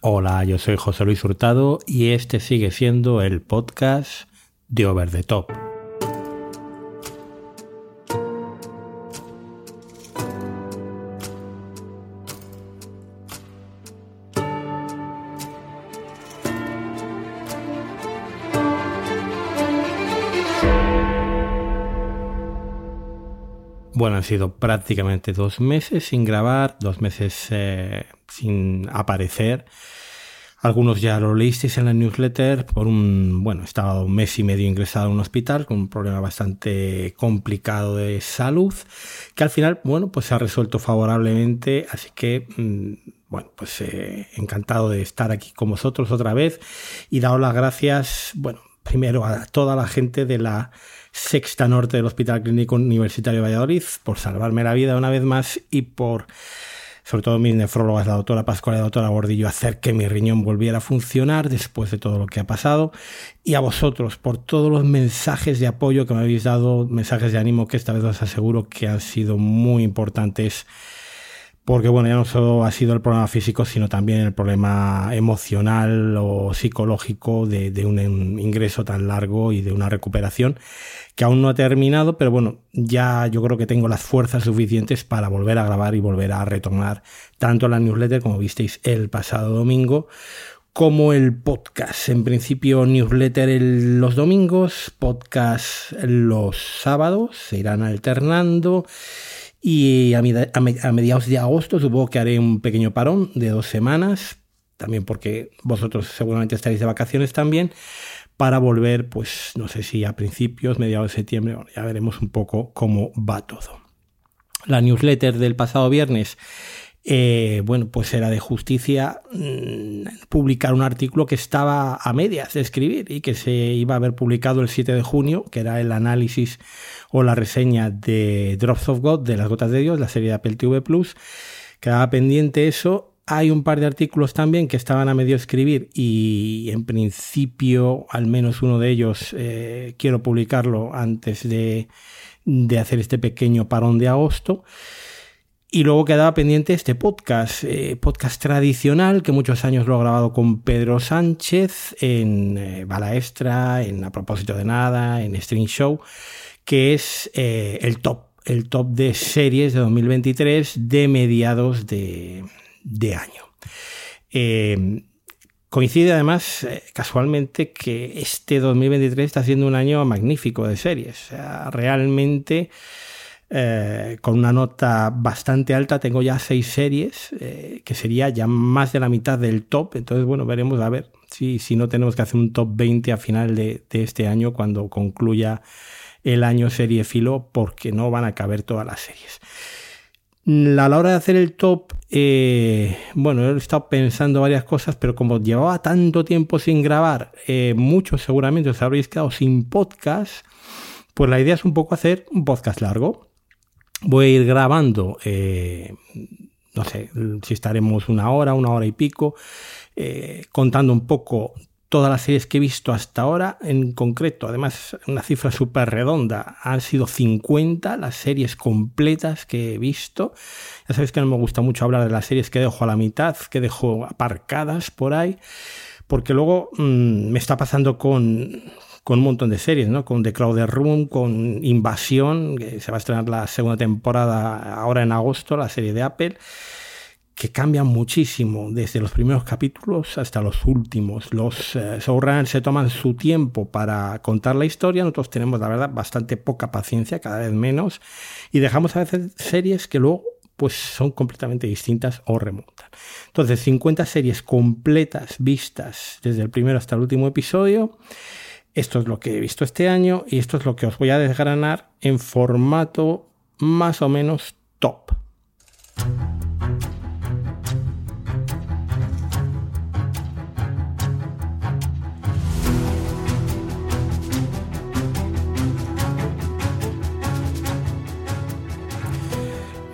Hola, yo soy José Luis Hurtado y este sigue siendo el podcast de Over the Top. Bueno, han sido prácticamente dos meses sin grabar, dos meses eh, sin aparecer. Algunos ya lo leísteis en la newsletter por un, bueno, estaba un mes y medio ingresado en un hospital con un problema bastante complicado de salud, que al final, bueno, pues se ha resuelto favorablemente, así que, mm, bueno, pues eh, encantado de estar aquí con vosotros otra vez y daros las gracias, bueno, primero a toda la gente de la sexta norte del Hospital Clínico Universitario de Valladolid por salvarme la vida una vez más y por, sobre todo mis nefrólogas, la doctora Pascual y la doctora Gordillo, hacer que mi riñón volviera a funcionar después de todo lo que ha pasado. Y a vosotros por todos los mensajes de apoyo que me habéis dado, mensajes de ánimo que esta vez os aseguro que han sido muy importantes porque bueno, ya no solo ha sido el problema físico, sino también el problema emocional o psicológico de, un ingreso tan largo y de una recuperación que aún no ha terminado, pero bueno, ya yo creo que tengo las fuerzas suficientes para volver a grabar y volver a retomar tanto la newsletter, como visteis el pasado domingo, como el podcast. En principio, newsletter los domingos, podcast los sábados, se irán alternando. Y a, mediados de agosto supongo que haré un pequeño parón de dos semanas, también porque vosotros seguramente estaréis de vacaciones también, para volver, pues no sé si a principios, mediados de septiembre, bueno, ya veremos un poco cómo va todo. La newsletter del pasado viernes eh, bueno, pues era de justicia mm, publicar un artículo que estaba a medias de escribir y que se iba a haber publicado el 7 de junio, que era el análisis o la reseña de Drops of God, de las gotas de Dios, la serie de Apple TV Plus. Quedaba pendiente eso. Hay un par de artículos también que estaban a medio escribir y en principio, al menos uno de ellos, eh, quiero publicarlo antes de, de hacer este pequeño parón de agosto. Y luego quedaba pendiente este podcast, eh, podcast tradicional que muchos años lo he grabado con Pedro Sánchez en eh, Balaestra, en A propósito de nada, en String Show, que es eh, el top, el top de series de 2023 de mediados de, de año. coincide además casualmente que este 2023 está siendo un año magnífico de series. Realmente eh, con una nota bastante alta. Tengo ya seis series, eh, que sería ya más de la mitad del top. Entonces, bueno, veremos a ver si, si no tenemos que hacer un top 20 a final de, este año cuando concluya el año serie filo, porque no van a caber todas las series. A la hora de hacer el top, eh, bueno, he estado pensando varias cosas, pero como llevaba tanto tiempo sin grabar, muchos seguramente os habréis quedado sin podcast, pues la idea es un poco hacer un podcast largo voy a ir grabando, eh, no sé si estaremos una hora, una hora y pico, eh, contando un poco todas las series que he visto hasta ahora, en concreto, además una cifra súper redonda, han sido 50 las series completas que he visto. Ya sabéis que no me gusta mucho hablar de las series que dejo a la mitad, que dejo aparcadas por ahí, porque luego mmm, me está pasando con, con un montón de series, ¿no? Con The Crowded Room, con Invasión, que se va a estrenar la segunda temporada ahora en agosto, la serie de Apple, que cambian muchísimo, desde los primeros capítulos hasta los últimos. Los eh, showrunners se toman su tiempo para contar la historia, nosotros tenemos, la verdad, bastante poca paciencia, cada vez menos, y dejamos a veces series que luego pues son completamente distintas o remontan. Entonces, 50 series completas vistas desde el primero hasta el último episodio. Esto es lo que he visto este año y esto es lo que os voy a desgranar en formato más o menos top.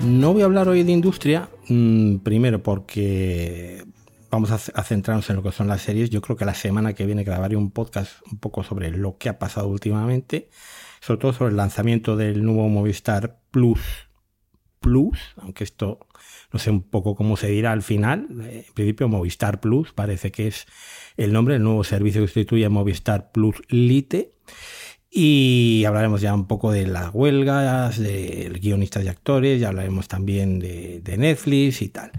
No voy a hablar hoy de industria, mm, primero porque vamos a, centrarnos en lo que son las series. Yo creo que la semana que viene grabaré un podcast un poco sobre lo que ha pasado últimamente, sobre todo sobre el lanzamiento del nuevo Movistar Plus Plus, aunque esto no sé un poco cómo se dirá al final. En principio, Movistar Plus parece que es el nombre, el nuevo servicio que sustituye Movistar Plus Lite. Y hablaremos ya un poco de las huelgas, de guionistas y actores, ya hablaremos también de, Netflix y tal.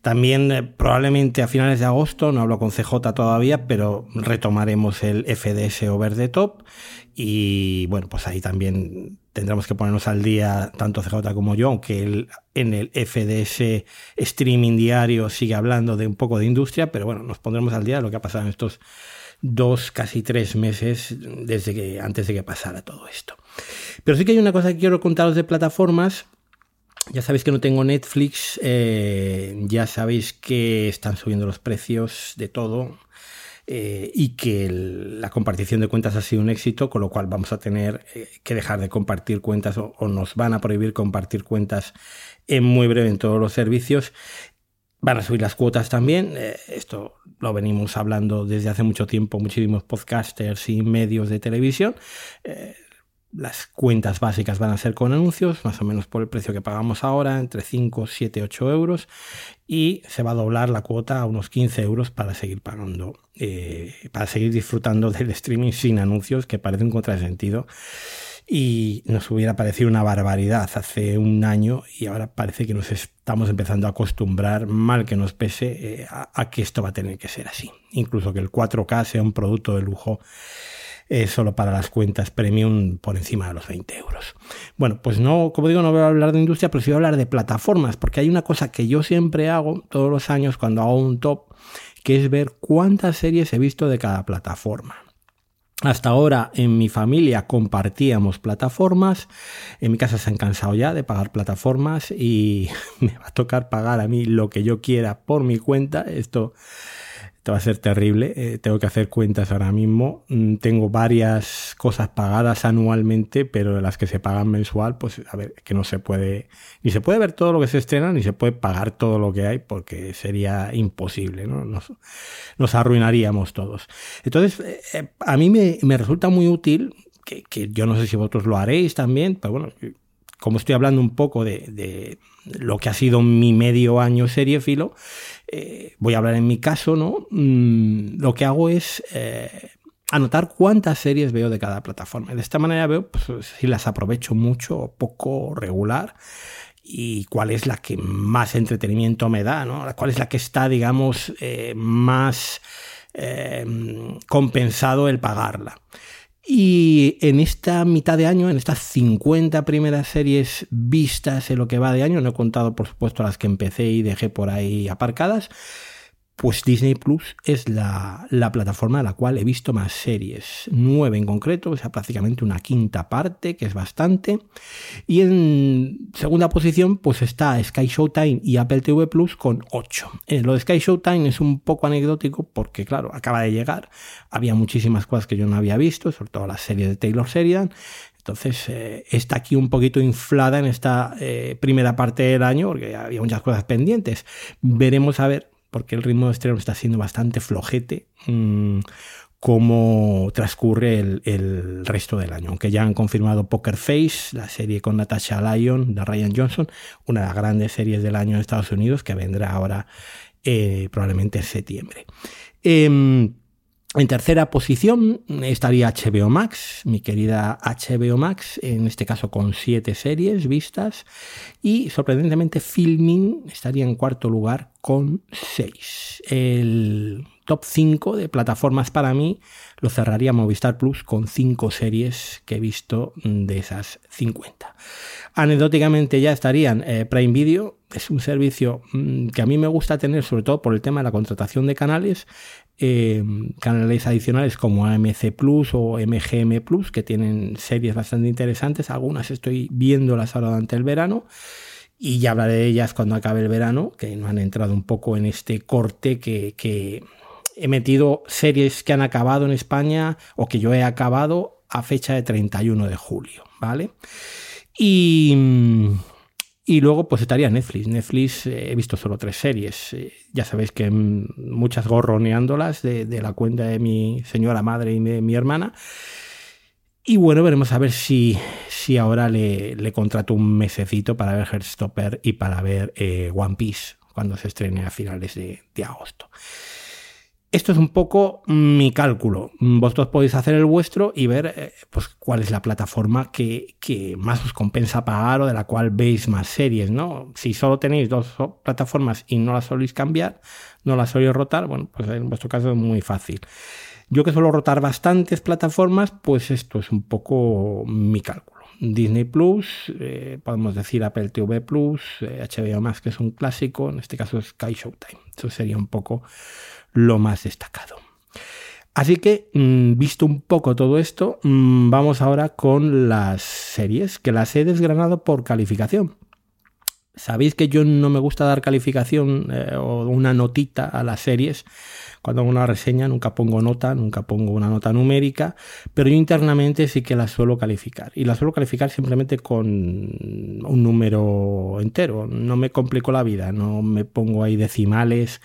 También eh, probablemente a finales de agosto, no hablo con CJ todavía, pero retomaremos el FDS Over the Top y bueno, pues ahí también tendremos que ponernos al día, tanto CJ como yo, aunque en el FDS streaming diario sigue hablando de un poco de industria, pero bueno, nos pondremos al día de lo que ha pasado en estos dos, casi tres meses desde que, antes de que pasara todo esto. Pero sí que hay una cosa que quiero contaros de plataformas. Ya sabéis que no tengo Netflix, eh, ya sabéis que están subiendo los precios de todo. Eh, y que la compartición de cuentas ha sido un éxito, con lo cual vamos a tener eh, que dejar de compartir cuentas o, nos van a prohibir compartir cuentas en muy breve en todos los servicios. Van a subir las cuotas también. Eh, esto lo venimos hablando desde hace mucho tiempo, muchísimos podcasters y medios de televisión. Las cuentas básicas van a ser con anuncios, más o menos por el precio que pagamos ahora, entre 5, 7, 8 euros, y se va a doblar la cuota a unos 15 euros para seguir pagando, eh, para seguir disfrutando del streaming sin anuncios, que parece un contrasentido. Y nos hubiera parecido una barbaridad hace un año y ahora parece que nos estamos empezando a acostumbrar, mal que nos pese, eh, a que esto va a tener que ser así. Incluso que el 4K sea un producto de lujo solo para las cuentas premium por encima de los 20 euros. Bueno, pues no, como digo, no voy a hablar de industria, pero sí voy a hablar de plataformas, porque hay una cosa que yo siempre hago todos los años cuando hago un top, que es ver cuántas series he visto de cada plataforma. Hasta ahora en mi familia compartíamos plataformas, en mi casa se han cansado ya de pagar plataformas y me va a tocar pagar a mí lo que yo quiera por mi cuenta. Esto va a ser terrible. Eh, tengo que hacer cuentas ahora mismo. Mm, tengo varias cosas pagadas anualmente, pero de las que se pagan mensual, pues a ver, que no se puede, ni se puede ver todo lo que se estrena, ni se puede pagar todo lo que hay, porque sería imposible, ¿no? Nos, arruinaríamos todos. Entonces, eh, eh, a mí me, resulta muy útil, que, que yo no sé si vosotros lo haréis también, pero bueno, como estoy hablando un poco de, lo que ha sido mi medio año seriefilo, eh, voy a hablar en mi caso, ¿no? Mm, lo que hago es eh, anotar cuántas series veo de cada plataforma. De esta manera veo pues, si las aprovecho mucho o poco regular y cuál es la que más entretenimiento me da, ¿no? Cuál es la que está, digamos, eh, más compensado el pagarla. Y en esta mitad de año, en estas 50 primeras series vistas en lo que va de año, no he contado por supuesto las que empecé y dejé por ahí aparcadas, pues Disney Plus es la, plataforma a la cual he visto más series, nueve en concreto, o sea, prácticamente una quinta parte, que es bastante. Y en segunda posición, pues está Sky Showtime y Apple TV Plus con ocho. Eh, lo de Sky Showtime es un poco anecdótico porque, claro, acaba de llegar, había muchísimas cosas que yo no había visto, sobre todo las series de Taylor Sheridan. Entonces eh, está aquí un poquito inflada en esta eh, primera parte del año porque había muchas cosas pendientes. Veremos a ver porque el ritmo de estreno está siendo bastante flojete. Mm, cómo transcurre el, resto del año. Aunque ya han confirmado Poker Face, la serie con Natasha Lyon de Ryan Johnson, una de las grandes series del año en Estados Unidos, que vendrá ahora eh, probablemente en septiembre. Em, en tercera posición estaría HBO Max, mi querida HBO Max, en este caso con siete series vistas. Y sorprendentemente Filming estaría en cuarto lugar con seis. El top 5 de plataformas para mí lo cerraría Movistar Plus con cinco series que he visto de esas 50. Anecdóticamente ya estarían eh, Prime Video, es un servicio mm, que a mí me gusta tener sobre todo por el tema de la contratación de canales eh, canales adicionales como AMC Plus o MGM Plus, que tienen series bastante interesantes. Algunas estoy viéndolas ahora durante el verano y ya hablaré de ellas cuando acabe el verano, que no han entrado un poco en este corte que, he metido series que han acabado en España o que yo he acabado a fecha de 31 de julio, ¿vale? Y luego pues estaría Netflix. Netflix eh, he visto solo tres series. Eh, ya sabéis que muchas gorroneándolas de, la cuenta de mi señora madre y de mi hermana. Y bueno, veremos a ver si, si ahora le, contrato un mesecito para ver Heartstopper y para ver eh, One Piece cuando se estrene a finales de agosto. Esto es un poco mi cálculo. Vosotros podéis hacer el vuestro y ver eh, pues, cuál es la plataforma que, que, más os compensa pagar o de la cual veis más series, ¿no? Si solo tenéis dos plataformas y no las soléis cambiar, no las soléis rotar, bueno, pues en vuestro caso es muy fácil. Yo que suelo rotar bastantes plataformas, pues esto es un poco mi cálculo. Disney Plus, eh, podemos decir Apple TV Plus, eh, HBO Max, que es un clásico, en este caso Sky Showtime. Eso sería un poco lo más destacado. Así que, mm, visto un poco todo esto, mm, vamos ahora con las series, que las he desgranado por calificación. Sabéis que yo no me gusta dar calificación eh, o una notita a las series. Cuando hago una reseña nunca pongo nota, nunca pongo una nota numérica, pero yo internamente sí que la suelo calificar. Y la suelo calificar simplemente con un número entero. No me complico la vida, no me pongo ahí decimales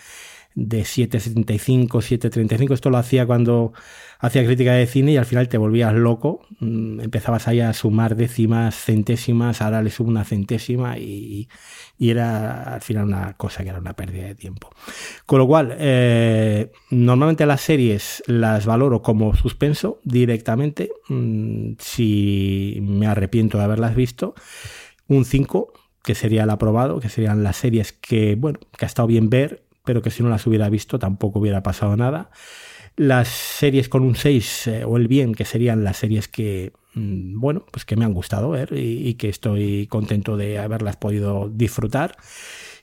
de 7,75, 7,35. Esto lo hacía cuando hacía crítica de cine y al final te volvías loco. Mm, empezabas ahí a sumar décimas, centésimas, ahora le subo una centésima y, era al final una cosa que era una pérdida de tiempo. Con lo cual, eh, normalmente las series las valoro como suspenso directamente. Mm, si me arrepiento de haberlas visto, un 5 que sería el aprobado, que serían las series que, bueno, que ha estado bien ver, pero que si no las hubiera visto tampoco hubiera pasado nada. Las series con un 6 eh, o el bien, que serían las series que, mm, bueno, pues que me han gustado ver y, que estoy contento de haberlas podido disfrutar.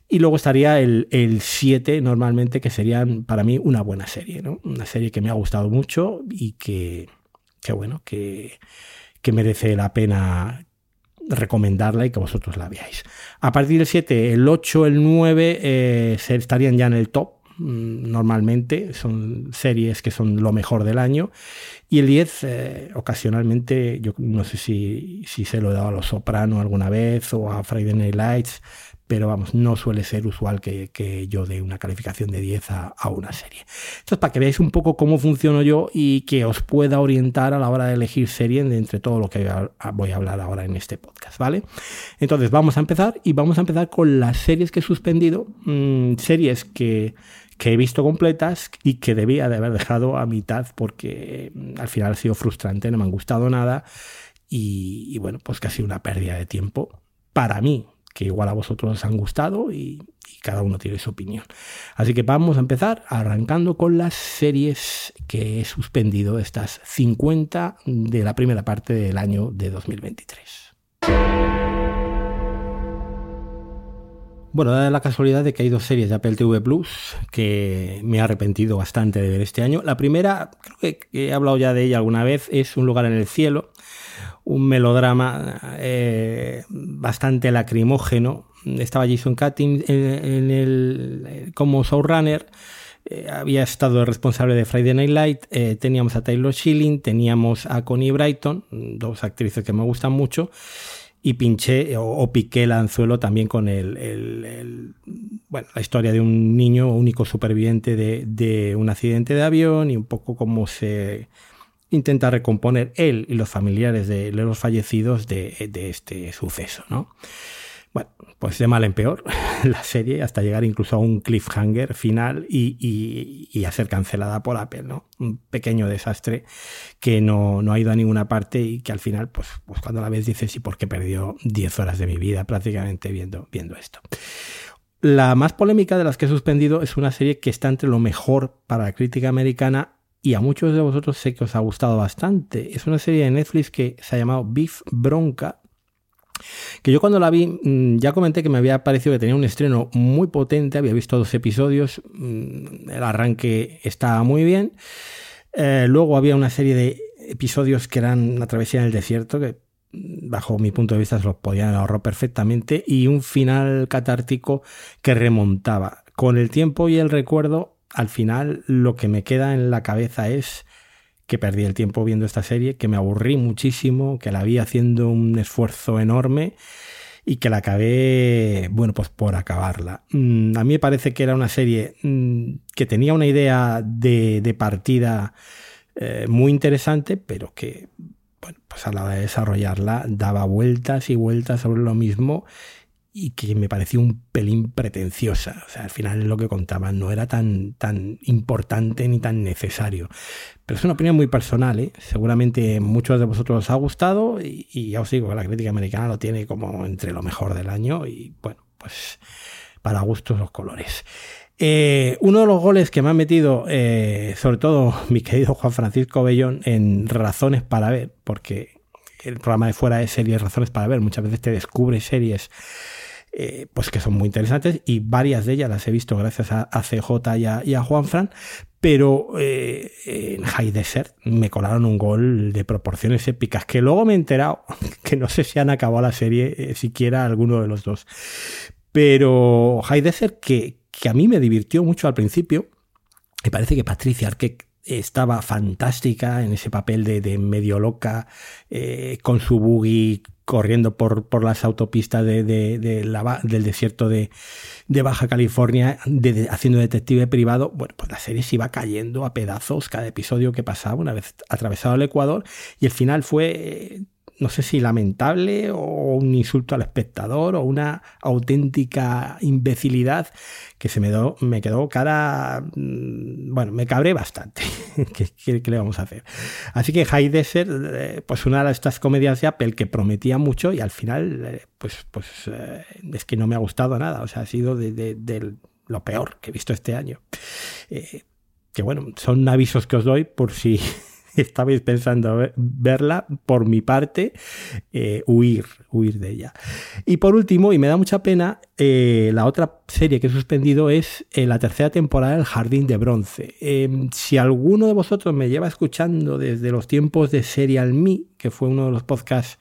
Y luego estaría el 7 normalmente, que serían para mí una buena serie, ¿no? Una serie que me ha gustado mucho y que, que bueno, que, que merece la pena recomendarla y que vosotros la veáis. A partir del 7, el 8, el 9 eh, estarían ya en el top. Mm, normalmente son series que son lo mejor del año. Y el 10, eh, ocasionalmente, yo no sé si, si se lo he dado a Los Soprano alguna vez o a Friday Night Lights, pero vamos, no suele ser usual que, yo dé una calificación de 10 a, una serie. Entonces, para que veáis un poco cómo funciono yo y que os pueda orientar a la hora de elegir serie entre todo lo que voy a hablar ahora en este podcast, ¿vale? Entonces, vamos a empezar y vamos a empezar con las series que he suspendido, mm, series que, he visto completas y que debía de haber dejado a mitad porque mm, al final ha sido frustrante, no me han gustado nada y, y bueno, pues casi una pérdida de tiempo para mí, que igual a vosotros os han gustado y, cada uno tiene su opinión. Así que vamos a empezar arrancando con las series que he suspendido, estas 50 de la primera parte del año de 2023. Bueno, da la casualidad de que hay dos series de Apple TV Plus que me he arrepentido bastante de ver este año. La primera, creo que he hablado ya de ella alguna vez, es Un lugar en el cielo, un melodrama eh, bastante lacrimógeno. Estaba Jason Cutting en, el, como showrunner. Eh, había estado responsable de Friday Night Light. Eh, teníamos a Taylor Schilling, teníamos a Connie Brighton, dos actrices que me gustan mucho. Y pinché o, piqué el anzuelo también con el, bueno, la historia de un niño único superviviente de, de un accidente de avión y un poco cómo se intenta recomponer él y los familiares de los fallecidos de, este suceso, ¿no? Bueno, pues de mal en peor la serie hasta llegar incluso a un cliffhanger final y, a ser cancelada por Apple, ¿no? Un pequeño desastre que no, ha ido a ninguna parte y que al final, pues, pues cuando la ves dices, ¿y por qué perdió 10 horas de mi vida prácticamente viendo, viendo esto? La más polémica de las que he suspendido es una serie que está entre lo mejor para la crítica americana y a muchos de vosotros sé que os ha gustado bastante. Es una serie de Netflix que se ha llamado Beef Bronca, que yo cuando la vi mm, ya comenté que me había parecido que tenía un estreno muy potente, había visto dos episodios, mm, el arranque estaba muy bien, eh, luego había una serie de episodios que eran una travesía en el desierto, que mm, bajo mi punto de vista se los podían ahorrar perfectamente, y un final catártico que remontaba. Con el tiempo y el recuerdo al final lo que me queda en la cabeza es que perdí el tiempo viendo esta serie, que me aburrí muchísimo, que la vi haciendo un esfuerzo enorme y que la acabé, bueno, pues por acabarla. Mm, a mí me parece que era una serie mm, que tenía una idea de, partida eh, muy interesante, pero que bueno, pues a la hora de desarrollarla daba vueltas y vueltas sobre lo mismo y que me pareció un pelín pretenciosa. O sea, al final lo que contaban no era tan, tan importante ni tan necesario. Pero es una opinión muy personal, ¿eh? Seguramente muchos de vosotros os ha gustado y, ya os digo que la crítica americana lo tiene como entre lo mejor del año y bueno, pues para gustos los colores. Eh, uno de los goles que me ha metido, eh, sobre todo mi querido Juan Francisco Bellón, en Razones para ver, porque el programa de fuera de series Razones para ver, muchas veces te descubre series eh, pues que son muy interesantes y varias de ellas las he visto gracias a, CJ y a, y a Juan Fran, pero eh, en High Desert me colaron un gol de proporciones épicas que luego me he enterado que no sé si han acabado la serie eh, siquiera alguno de los dos. Pero High Desert que, que a mí me divirtió mucho al principio, me parece que Patricia Arquette estaba fantástica en ese papel de, medio loca, con su buggy corriendo por, por las autopistas de, de, del desierto de, Baja California, haciendo detective privado, bueno, pues la serie se iba cayendo a pedazos cada episodio que pasaba una vez atravesado el Ecuador y el final fue no sé si lamentable o un insulto al espectador o una auténtica imbecilidad que se me, me quedó cara, mm, bueno, me cabré bastante. ¿Qué, le vamos a hacer? Así que High Desert, eh, pues una de estas comedias de Apple que prometía mucho y al final, eh, pues, pues eh, es que no me ha gustado nada. O sea, ha sido de, lo peor que he visto este año. que bueno, son avisos que os doy por si estabais pensando verla, por mi parte, eh, huir, huir de ella. Y por último, y me da mucha pena, eh, la otra serie que he suspendido es eh, la tercera temporada del Jardín de Bronce. Em, si alguno de vosotros me lleva escuchando desde los tiempos de Serial Me, que fue uno de los podcasts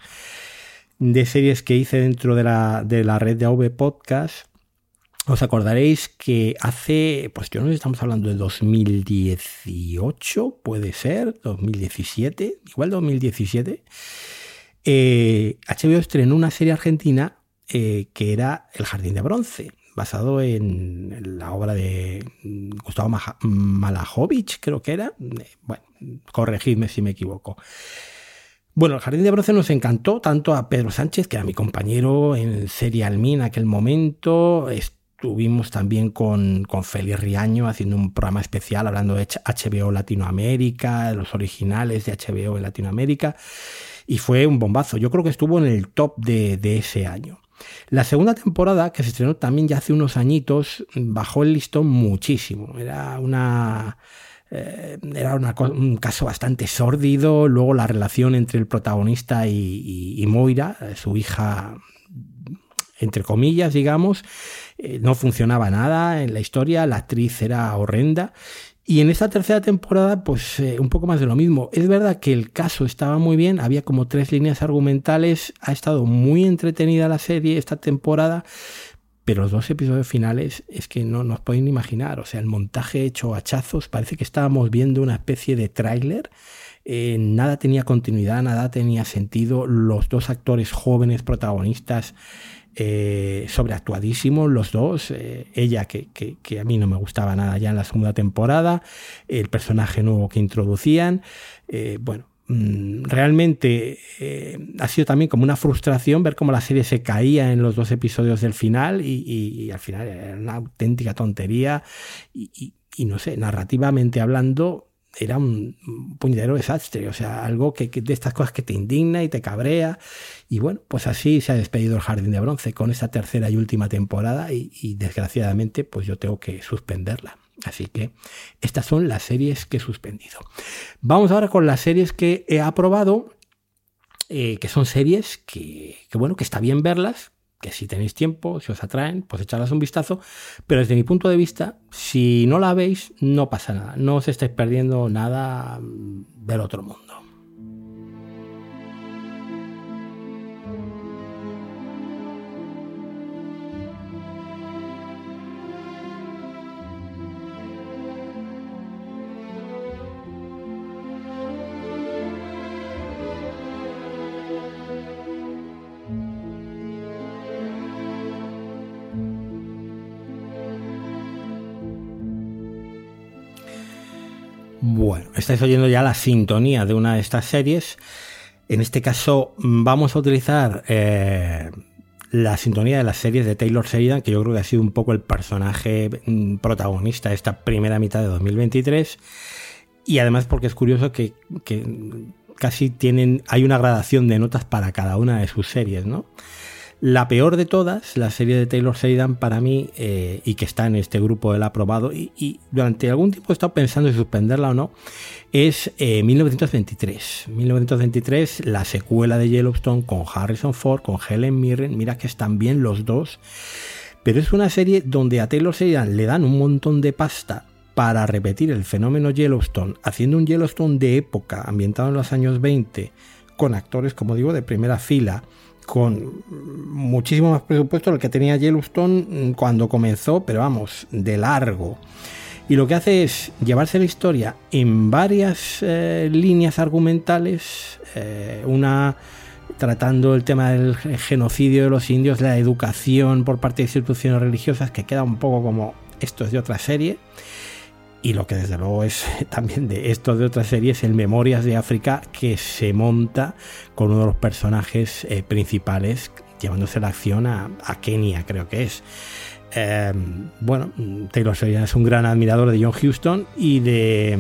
de series que hice dentro de la, de la red de AV Podcast, os acordaréis que hace, pues yo no estamos hablando de 2018, puede ser, 2017, igual 2017, eh, HBO estrenó una serie argentina eh, que era El Jardín de Bronce, basado en la obra de Gustavo Malajovic, creo que era. Eh, bueno, corregidme si me equivoco. Bueno, el Jardín de Bronce nos encantó tanto a Pedro Sánchez, que era mi compañero en Serial Me en aquel momento, Estuvimos también con, con Félix Riaño haciendo un programa especial hablando de HBO Latinoamérica, de los originales de HBO en Latinoamérica, y fue un bombazo. Yo creo que estuvo en el top de, ese año. La segunda temporada, que se estrenó también ya hace unos añitos, bajó el listón muchísimo. Era una. Eh, era un caso bastante sórdido. Luego la relación entre el protagonista y Moira, su hija, entre comillas, digamos, eh, no funcionaba nada en la historia, la actriz era horrenda. Y en esta tercera temporada, pues eh, un poco más de lo mismo. Es verdad que el caso estaba muy bien, había como tres líneas argumentales, ha estado muy entretenida la serie esta temporada, pero los dos episodios finales es que no nos pueden imaginar. O sea, el montaje hecho hachazos, parece que estábamos viendo una especie de tráiler. Eh, nada tenía continuidad, nada tenía sentido. Los dos actores jóvenes protagonistas eh, sobreactuadísimos los dos. Eh, ella, que, a mí no me gustaba nada ya en la segunda temporada, el personaje nuevo que introducían. Eh, bueno, mm, realmente ha sido también como una frustración ver cómo la serie se caía en los dos episodios del final y, al final era una auténtica tontería y no sé, narrativamente hablando era un puñetero desastre, o sea, algo que, de estas cosas que te indigna y te cabrea. Y bueno, pues así se ha despedido el Jardín de Bronce con esta tercera y última temporada y, desgraciadamente pues yo tengo que suspenderla. Así que estas son las series que he suspendido. Vamos ahora con las series que he aprobado, eh, que son series que, que, bueno, que está bien verlas, que si tenéis tiempo, si os atraen, pues echarlas un vistazo. Pero desde mi punto de vista, si no la veis, no pasa nada. No os estáis perdiendo nada mm, del otro mundo. Estáis oyendo ya la sintonía de una de estas series. En este caso vamos a utilizar eh, la sintonía de las series de Taylor Sheridan, que yo creo que ha sido un poco el personaje mm, protagonista de esta primera mitad de 2023. Y además porque es curioso que, casi tienen, hay una gradación de notas para cada una de sus series, ¿no? La peor de todas, la serie de Taylor Sheridan para mí, eh, y que está en este grupo del aprobado, y, durante algún tiempo he estado pensando en suspenderla o no, es 1923. Eh, 1923, la secuela de Yellowstone con Harrison Ford, con Helen Mirren, mira que están bien los dos, pero es una serie donde a Taylor Sheridan le dan un montón de pasta para repetir el fenómeno Yellowstone, haciendo un Yellowstone de época, ambientado en los años 20, con actores, como digo, de primera fila, con muchísimo más presupuesto del que tenía Yellowstone cuando comenzó, pero vamos, de largo. Y lo que hace es llevarse la historia en varias eh, líneas argumentales, eh, una tratando el tema del genocidio de los indios, la educación por parte de instituciones religiosas, que queda un poco como esto es de otra serie, y lo que desde luego es también de esto de otras series, el Memorias de África, que se monta con uno de los personajes eh, principales llevándose la acción a, Kenia, creo que es. Em, bueno, Taylor Sheridan es un gran admirador de John Huston y de,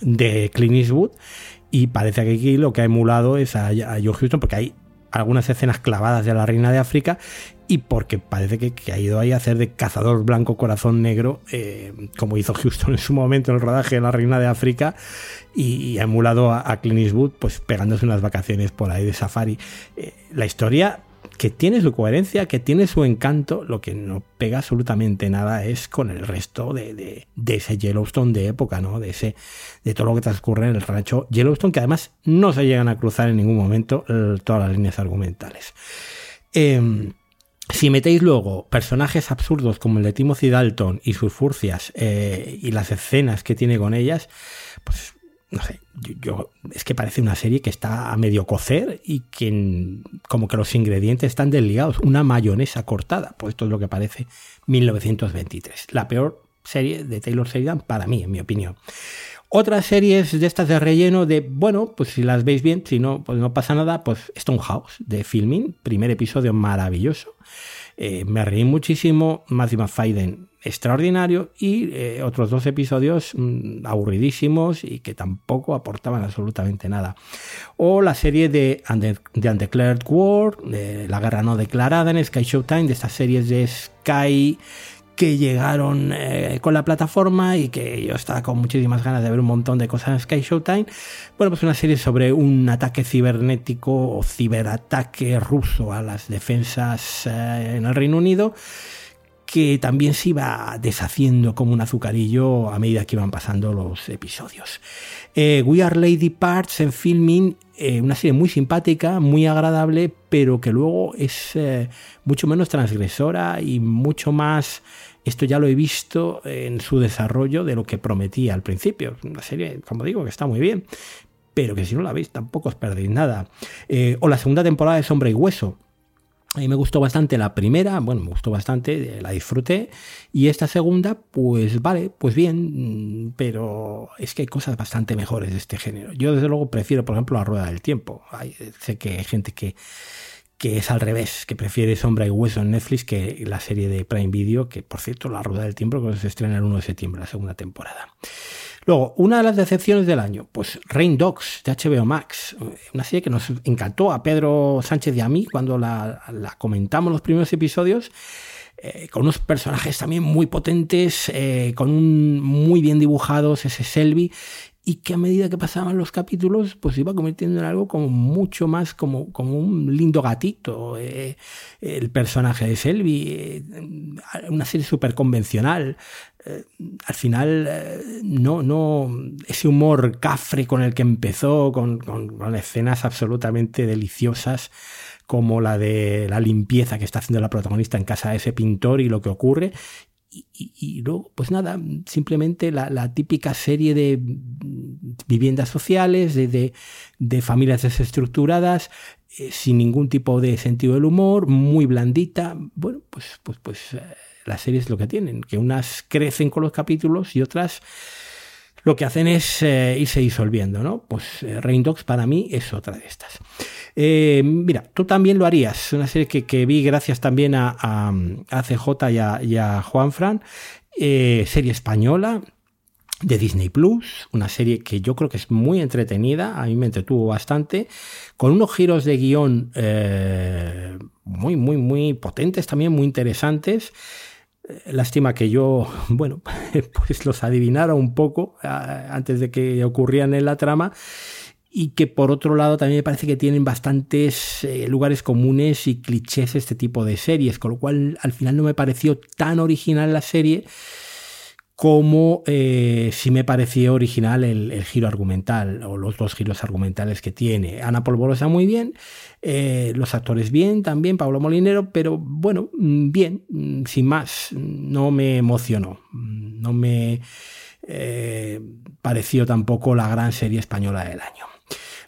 de Clint Eastwood. Y parece que aquí lo que ha emulado es a, a John Huston, porque hay algunas escenas clavadas de la Reina de África y porque parece que, ha ido ahí a hacer de cazador blanco corazón negro, eh, como hizo Houston en su momento en el rodaje de La Reina de África, y, ha emulado a, Clint Eastwood, pues pegándose unas vacaciones por ahí de safari. Eh, la historia que tiene su coherencia, que tiene su encanto, lo que no pega absolutamente nada es con el resto de, ese Yellowstone de época, ¿no? De ese, de todo lo que transcurre en el rancho Yellowstone, que además no se llegan a cruzar en ningún momento todas las líneas argumentales. Em, si metéis luego personajes absurdos como el de Timothy Dalton y sus furcias eh, y las escenas que tiene con ellas, pues no sé, yo, es que parece una serie que está a medio cocer y que como que los ingredientes están desligados, una mayonesa cortada, pues esto es lo que parece 1923, la peor serie de Taylor Sheridan para mí, en mi opinión. Otras series de estas de relleno de, bueno, pues si las veis bien, si no, pues no pasa nada, pues Stonehouse de Filming, primer episodio maravilloso. Eh, me reí muchísimo, Matthew McFadden extraordinario y eh, otros dos episodios mm, aburridísimos y que tampoco aportaban absolutamente nada. O la serie de The Undeclared War, de la guerra no declarada en Sky Showtime, de estas series de Sky que llegaron eh, con la plataforma y que yo estaba con muchísimas ganas de ver un montón de cosas en Sky Showtime. Bueno, pues una serie sobre un ataque cibernético o ciberataque ruso a las defensas eh, en el Reino Unido que también se iba deshaciendo como un azucarillo a medida que iban pasando los episodios. Eh, We Are Lady Parts en filming, una serie muy simpática, muy agradable, pero que luego es mucho menos transgresora y mucho más esto ya lo he visto en su desarrollo de lo que prometía al principio. Una serie, como digo, que está muy bien, pero que si no la veis tampoco os perdéis nada. Eh, o la segunda temporada de Sombra y Hueso. A mí me gustó bastante la primera, bueno, me gustó bastante, la disfruté. Y esta segunda, pues vale, pues bien, pero es que hay cosas bastante mejores de este género. Yo desde luego prefiero, por ejemplo, La Rueda del Tiempo. sé que hay gente que que es al revés, que prefiere Sombra y Hueso en Netflix que la serie de Prime Video, que por cierto, La Rueda del Tiempo, que se estrena el 1 de septiembre, la segunda temporada. Luego, una de las decepciones del año, pues Rain Dogs de HBO Max, una serie que nos encantó a Pedro Sánchez y a mí cuando la, comentamos los primeros episodios, eh, con unos personajes también muy potentes, eh, con un muy bien dibujados, ese Selby, y que a medida que pasaban los capítulos, pues iba convirtiendo en algo como mucho más como, como un lindo gatito, eh, el personaje de Selby, eh, una serie súper convencional. Eh, al final, no, no, ese humor cafre con el que empezó, con, con, escenas absolutamente deliciosas, como la de la limpieza que está haciendo la protagonista en casa de ese pintor y lo que ocurre, y, luego, pues nada, simplemente la, típica serie de viviendas sociales, de, familias desestructuradas, eh, sin ningún tipo de sentido del humor, muy blandita. Bueno, pues, pues, pues eh, las series lo que tienen, que unas crecen con los capítulos y otras lo que hacen es eh, irse disolviendo, ¿no? Pues eh, Rain Dogs para mí es otra de estas. Eh, mira, tú también lo harías, una serie que, vi gracias también a, CJ y a, y a Juan Fran, serie española, de Disney Plus, una serie que yo creo que es muy entretenida, a mí me entretuvo bastante, con unos giros de guion eh, muy, muy, muy potentes, también muy interesantes. Lástima que yo, bueno, pues los adivinara un poco antes de que ocurrieran en la trama y que por otro lado también me parece que tienen bastantes eh, lugares comunes y clichés este tipo de series, con lo cual al final no me pareció tan original la serie como eh, si me pareció original el, giro argumental o los dos giros argumentales que tiene. Ana Polvorosa muy bien, eh, los actores bien también, Pablo Molinero, pero bueno, mm, bien, mm, sin más, no me emocionó, mm, no me eh, pareció tampoco la gran serie española del año.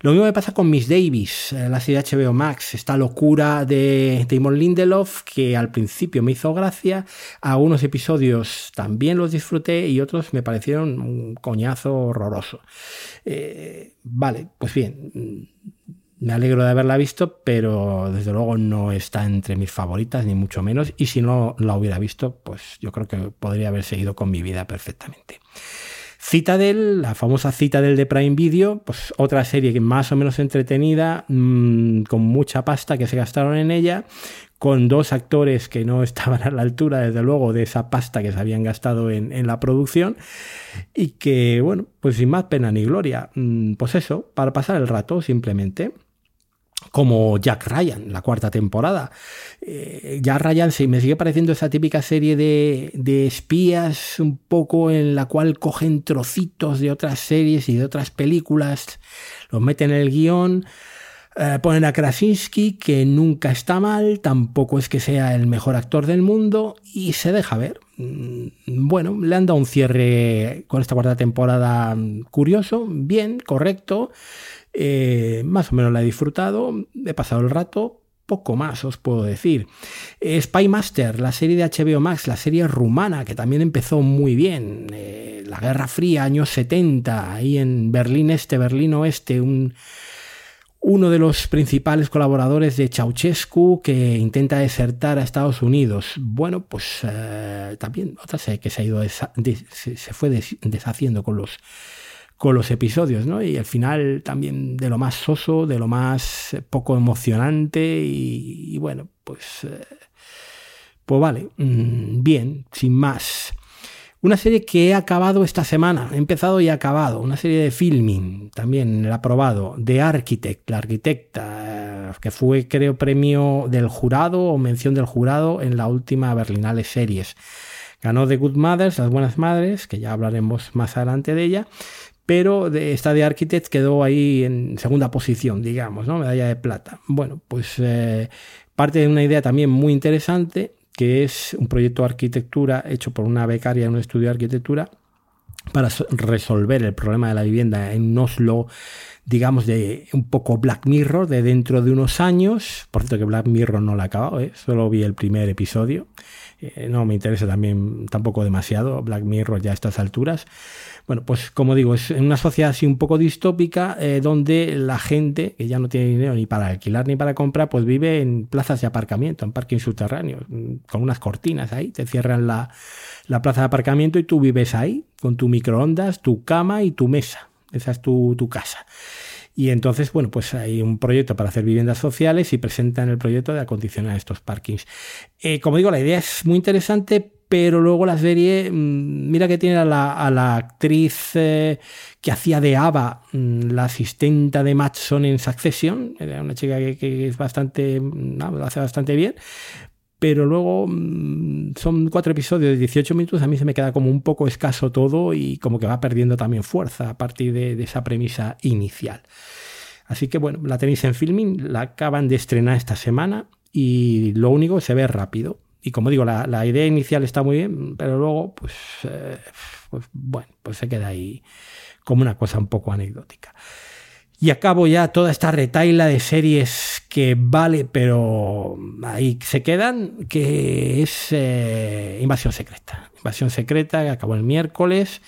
Lo mismo me pasa con Miss Davis, eh, la serie HBO Max, esta locura de Damon Lindelof que al principio me hizo gracia, algunos episodios también los disfruté y otros me parecieron un coñazo horroroso. Vale, pues bien, me alegro de haberla visto, pero desde luego no está entre mis favoritas, ni mucho menos. Y si no la hubiera visto, pues yo creo que podría haber seguido con mi vida perfectamente. Citadel, la famosa Citadel de Prime Video, pues otra serie que más o menos entretenida, mm, con mucha pasta que se gastaron en ella, con dos actores que no estaban a la altura, desde luego, de esa pasta que se habían gastado en, la producción, y que, bueno, pues sin más pena ni gloria, mm, pues eso, para pasar el rato simplemente como Jack Ryan, la cuarta temporada. Eh, Jack Ryan sí, me sigue pareciendo esa típica serie de, espías, un poco en la cual cogen trocitos de otras series y de otras películas, los meten en el guion. Eh, ponen a Krasinski, que nunca está mal, tampoco es que sea el mejor actor del mundo, y se deja ver. Mm, bueno, le han dado un cierre con esta cuarta temporada curioso, bien, correcto. Eh, más o menos la he disfrutado, he pasado el rato, poco más os puedo decir. Eh, Spy Master, la serie de HBO Max, la serie rumana, que también empezó muy bien. Eh, la Guerra Fría, años 70, ahí en Berlín Este, Berlín Oeste, un, uno de los principales colaboradores de Ceausescu que intenta desertar a Estados Unidos. Bueno, pues también otra serie que se ha ido se fue deshaciendo con los con los episodios, ¿no? Y al final también de lo más soso, de lo más eh, poco emocionante y, bueno, pues, eh, pues vale, mm, bien, sin más. Una serie que he acabado esta semana, he empezado y he acabado, una serie de filming, también he aprobado, The Architect, la arquitecta, que fue creo premio del jurado o mención del jurado en la última Berlinale Series. Ganó The Good Mothers, Las Buenas Madres, que ya hablaremos más adelante de ella, pero de, esta de Architect quedó ahí en segunda posición, digamos, ¿no? Medalla de plata. Bueno, pues eh, parte de una idea también muy interesante, que es un proyecto de arquitectura hecho por una becaria en un estudio de arquitectura para resolver el problema de la vivienda en Oslo, digamos, de un poco Black Mirror, de dentro de unos años. Por cierto que Black Mirror no lo ha acabado, ¿eh? solo vi el primer episodio. Eh, no me interesa también tampoco demasiado Black Mirror ya a estas alturas. Bueno, pues como digo, es una sociedad así un poco distópica eh, donde la gente que ya no tiene dinero ni para alquilar ni para comprar, pues vive en plazas de aparcamiento, en parking subterráneos, mm, con unas cortinas ahí, te cierran la, plaza de aparcamiento y tú vives ahí con tu microondas, tu cama y tu mesa. Esa es tu, tu casa. Y entonces, bueno, pues hay un proyecto para hacer viviendas sociales y presentan el proyecto de acondicionar estos parkings. Eh, como digo, la idea es muy interesante, pero luego la serie, mm, mira que tiene a la, actriz eh, que hacía de Ava, mm, la asistenta de Matson en Succession, era una chica que, es bastante, mm, lo hace bastante bien, pero luego son cuatro episodios de 18 minutos, a mí se me queda como un poco escaso todo y como que va perdiendo también fuerza a partir de, esa premisa inicial. Así que bueno, la tenéis en filming, la acaban de estrenar esta semana y lo único se ve rápido. Y como digo, la, idea inicial está muy bien, pero luego, pues, eh, pues, bueno, pues se queda ahí como una cosa un poco anecdótica. Y acabo ya toda esta retaila de series que vale, pero ahí se quedan, que es eh, Invasión Secreta. Invasión Secreta, que acabó el miércoles.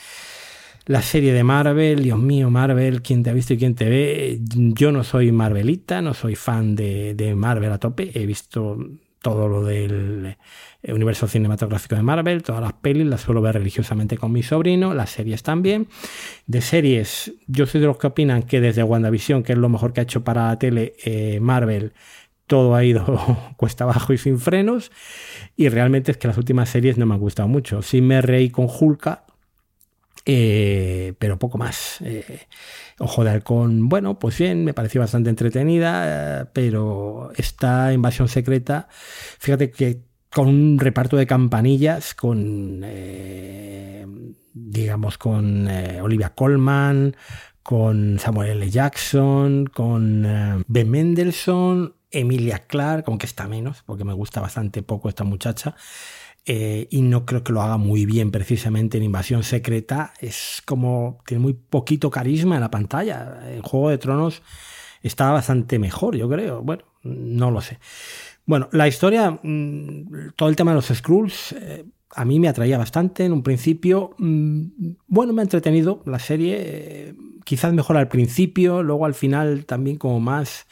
la serie de Marvel, Dios mío, Marvel, quién te ha visto y quién te ve. Yo no soy Marvelita, no soy fan de, de Marvel a tope, he visto todo lo del eh, universo cinematográfico de Marvel, todas las pelis las suelo ver religiosamente con mi sobrino, las series también. De series, yo soy de los que opinan que desde WandaVision, que es lo mejor que ha hecho para la tele eh, Marvel, todo ha ido cuesta abajo y sin frenos. Y realmente es que las últimas series no me han gustado mucho. Sí me reí con Hulka, eh, pero poco más. Ojo de Halcón, bueno, pues bien, me pareció bastante entretenida, pero esta invasión secreta, fíjate que con un reparto de campanillas, con, eh, digamos, con eh, Olivia Colman, con Samuel L. Jackson, con eh, Ben Mendelssohn, Emilia Clarke, aunque está menos, porque me gusta bastante poco esta muchacha. Y no creo que lo haga muy bien precisamente en Invasión Secreta. Es como, tiene muy poquito carisma en la pantalla. En Juego de Tronos está bastante mejor, yo creo. Bueno, no lo sé. Bueno, la historia, mm, todo el tema de los Skrulls, eh, a mí me atraía bastante en un principio. Mm, bueno, me ha entretenido la serie, eh, quizás mejor al principio, luego al final también como más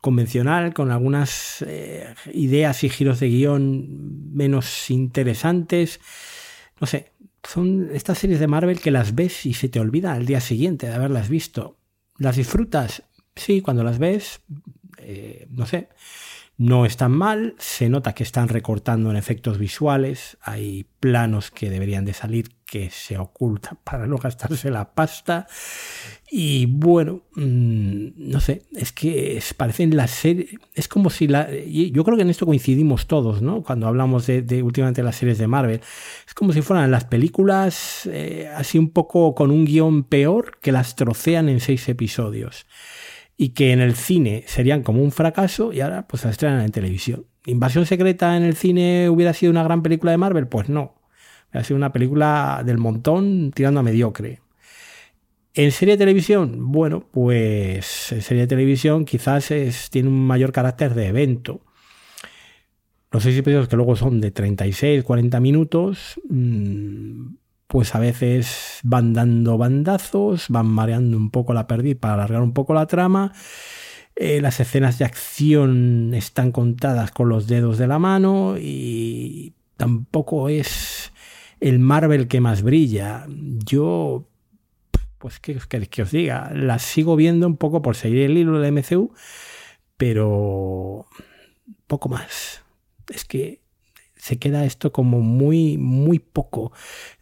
convencional, con algunas eh, ideas y giros de guion menos interesantes. No sé, son estas series de Marvel que las ves y se te olvida al día siguiente de haberlas visto. ¿Las disfrutas? Sí, cuando las ves, no sé no están mal, se nota que están recortando en efectos visuales, hay planos que deberían de salir que se ocultan para no gastarse la pasta y bueno, mm, no sé, es que parecen las series, es como si la, yo creo que en esto coincidimos todos, ¿no? Cuando hablamos de, últimamente las series de Marvel, es como si fueran las películas eh, así un poco con un guion peor que las trocean en seis episodios y que en el cine serían como un fracaso y ahora pues se estrenan en televisión. ¿Invasión secreta en el cine hubiera sido una gran película de Marvel? Pues no. Hubiera sido una película del montón tirando a mediocre. En serie de televisión, bueno, pues en serie de televisión quizás es, tiene un mayor carácter de evento. Los seis episodios que luego son de 36, 40 minutos, mmm, pues a veces van dando bandazos, van mareando un poco la perdiz para alargar un poco la trama. Eh, las escenas de acción están contadas con los dedos de la mano y tampoco es el Marvel que más brilla. Yo, pues, ¿qué queréis que os diga? Las sigo viendo un poco por seguir el hilo del MCU, pero poco más. Es que se queda esto como muy, muy poco.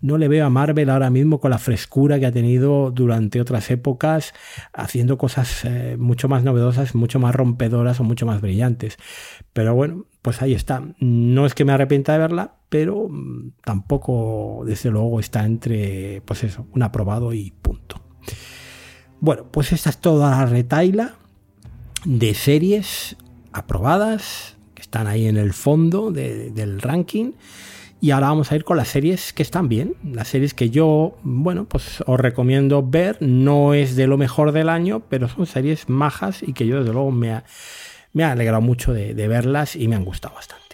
No le veo a Marvel ahora mismo con la frescura que ha tenido durante otras épocas, haciendo cosas eh, mucho más novedosas, mucho más rompedoras o mucho más brillantes. Pero bueno, pues ahí está. No es que me arrepienta de verla, pero mm, tampoco, desde luego, está entre, pues eso, un aprobado y punto. Bueno, pues esta es toda la retaila de series aprobadas, están ahí en el fondo del ranking. Y ahora vamos a ir con las series que están bien, las series que yo, bueno, pues os recomiendo ver. No es de lo mejor del año, pero son series majas y que yo desde luego me ha, me ha alegrado mucho de verlas y me han gustado bastante.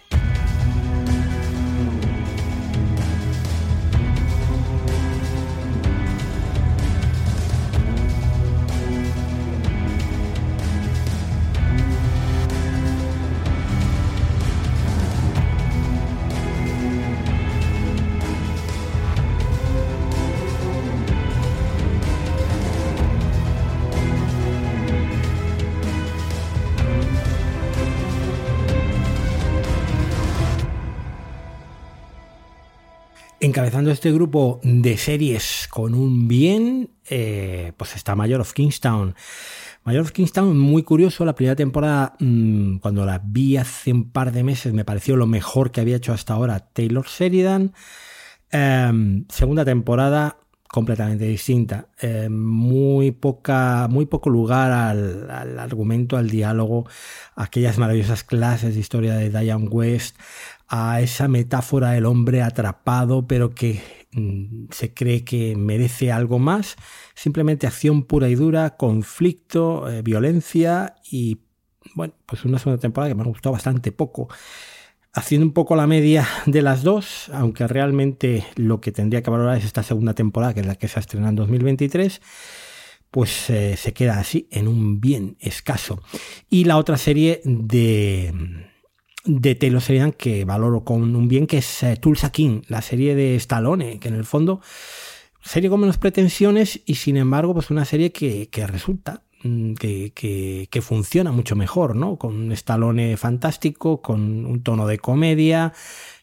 Encabezando este grupo de series con un bien, eh, pues está Mayor of Kingstown. Mayor of Kingstown, muy curioso, la primera temporada, mm, cuando la vi hace un par de meses, me pareció lo mejor que había hecho hasta ahora Taylor Sheridan. Em, segunda temporada, completamente distinta. Em, muy, poca, muy poco lugar al, al, argumento, al diálogo, aquellas maravillosas clases de historia de Diane West, a esa metáfora del hombre atrapado pero que mm, se cree que merece algo más, simplemente acción pura y dura, conflicto, eh, violencia y bueno, pues una segunda temporada que me ha gustado bastante poco. haciendo un poco la media de las dos, aunque realmente lo que tendría que valorar es esta segunda temporada, que es la que se ha estrenado en 2023, pues eh, se queda así en un bien escaso. Y la otra serie de, de Taylor Sheridan que valoro con un bien, que es eh, Tulsa King, la serie de Stallone, que en el fondo serie con menos pretensiones y sin embargo pues una serie que, que resulta Mm, que, funciona mucho mejor, ¿no? Con un Stallone fantástico, con un tono de comedia,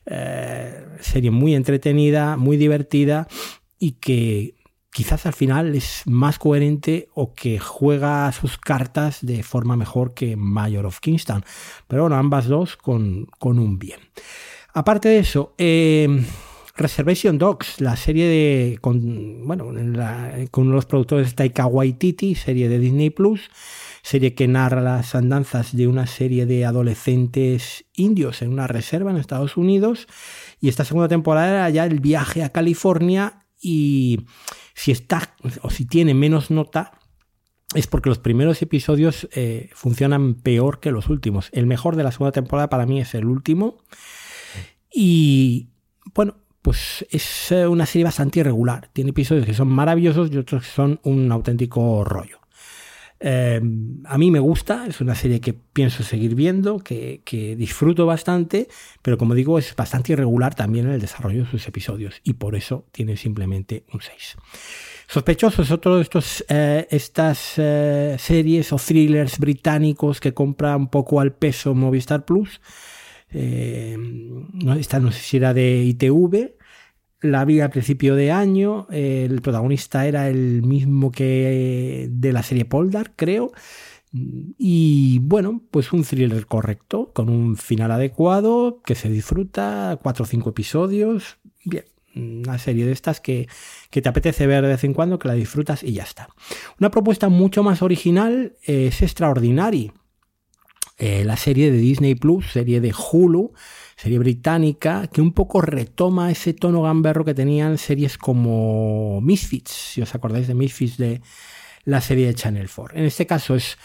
eh, serie muy entretenida, muy divertida y que quizás al final es más coherente o que juega sus cartas de forma mejor que Mayor of Kingston. Pero bueno, ambas dos con, con un bien. Aparte de eso, eh, Reservation Dogs, la serie de con, bueno, con uno de los productores Taika Waititi, serie de Disney Plus, serie que narra las andanzas de una serie de adolescentes indios en una reserva en Estados Unidos. Y esta segunda temporada era ya el viaje a California y si está o si tiene menos nota es porque los primeros episodios eh, funcionan peor que los últimos. El mejor de la segunda temporada para mí es el último. Y bueno, pues es eh, una serie bastante irregular. Tiene episodios que son maravillosos y otros que son un auténtico rollo. Em, a mí me gusta, es una serie que pienso seguir viendo, que, disfruto bastante, pero como digo, es bastante irregular también en el desarrollo de sus episodios y por eso tiene simplemente un 6. Sospechoso es de estos, eh, estas eh, series o thrillers británicos que compra un poco al peso Movistar Plus eh, esta no sé si de ITV, la vi al principio de año, el protagonista era el mismo que de la serie Poldar, creo. Y bueno, pues un thriller correcto, con un final adecuado, que se disfruta, cuatro o cinco episodios. Bien, una serie de estas que, que, te apetece ver de vez en cuando, que la disfrutas y ya está. Una propuesta mucho más original es Extraordinary. Eh, la serie de Disney Plus, serie de Hulu, serie británica, que un poco retoma ese tono gamberro que tenían series como Misfits, si os acordáis de Misfits de la serie de Channel 4. En este caso es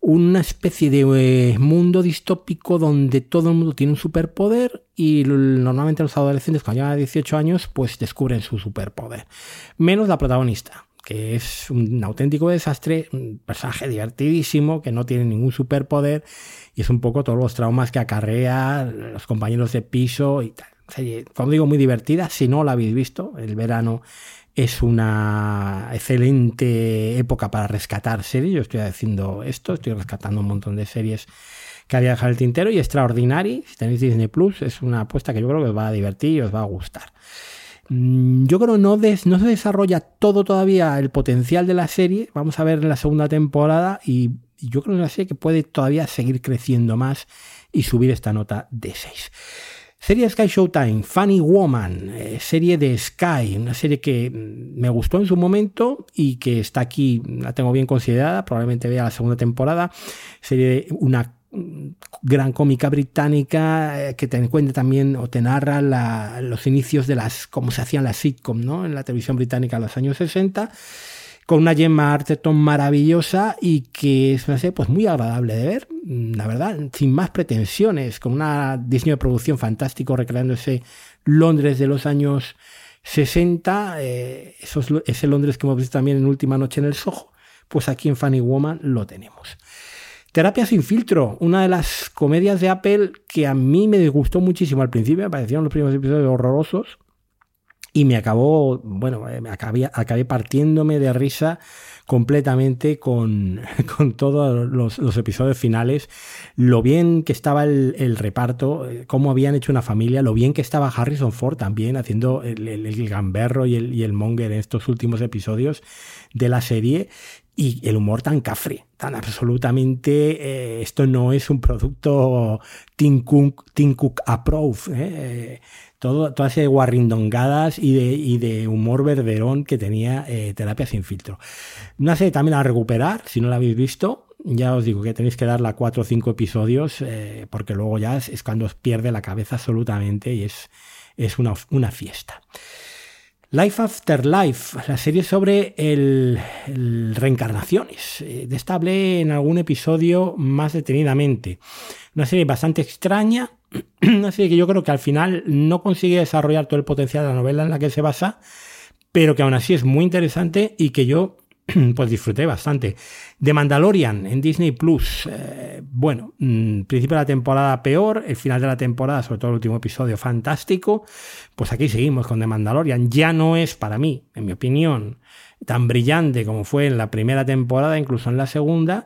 una especie de eh, mundo distópico donde todo el mundo tiene un superpoder y normalmente los adolescentes cuando llegan a 18 años pues descubren su superpoder. Menos la protagonista que es un auténtico desastre, un personaje divertidísimo, que no tiene ningún superpoder, y es un poco todos los traumas que acarrea los compañeros de piso y tal. Como digo, muy divertida, si no la habéis visto, el verano es una excelente época para rescatar series. Yo estoy haciendo esto, estoy rescatando un montón de series que había dejado el tintero y Extraordinary, si tenéis Disney Plus, es una apuesta que yo creo que os va a divertir y os va a gustar. Mm, yo creo que no, se desarrolla todo todavía el potencial de la serie. Vamos a ver en la segunda temporada y yo creo que es una serie que puede todavía seguir creciendo más y subir esta nota de 6. Serie Sky Showtime, Funny Woman, eh, serie de Sky, una serie que mm, me gustó en su momento y que está aquí, la tengo bien considerada, probablemente vea la segunda temporada, serie de una gran cómica británica eh, que te cuenta también o te narra los inicios de las, cómo se hacían las sitcom, ¿no? En la televisión británica en los años 60, con una Gemma Arterton maravillosa y que es pues muy agradable de ver, la verdad, sin más pretensiones, con una diseño de producción fantástico recreando ese Londres de los años 60, eh, ese Londres que hemos visto también en Última Noche en el Soho, pues aquí en Funny Woman lo tenemos. Terapia sin filtro, una de las comedias de Apple que a mí me disgustó muchísimo al principio, me parecieron los primeros episodios horrorosos y me acabó, bueno, eh, me acabé, acabé partiéndome de risa completamente con, con todos los, episodios finales, lo bien que estaba el, reparto, eh, cómo habían hecho una familia, lo bien que estaba Harrison Ford también haciendo el, el, gamberro y el, y el monger en estos últimos episodios de la serie y el humor tan cafre, tan absolutamente, eh, esto no es un producto Tim Cook, Cook Approve, ¿eh? Todo, todas esas guarrindongadas y de, y de humor verderón que tenía eh, Terapia sin filtro. Una serie también a recuperar, si no la habéis visto, ya os digo que tenéis que darla cuatro o cinco episodios, porque luego ya es, cuando os pierde la cabeza absolutamente y es, es una, una fiesta. Life After Life, la serie sobre el, reencarnaciones. Eh, de esta hablé en algún episodio más detenidamente. Una serie bastante extraña, una serie que yo creo que al final no consigue desarrollar todo el potencial de la novela en la que se basa, pero que aún así es muy interesante y que yo pues disfruté bastante. The Mandalorian en Disney Plus. Eh, bueno, mm, principio de la temporada peor, el final de la temporada, sobre todo el último episodio, fantástico. Pues aquí seguimos con The Mandalorian. Ya no es para mí, en mi opinión, tan brillante como fue en la primera temporada, incluso en la segunda,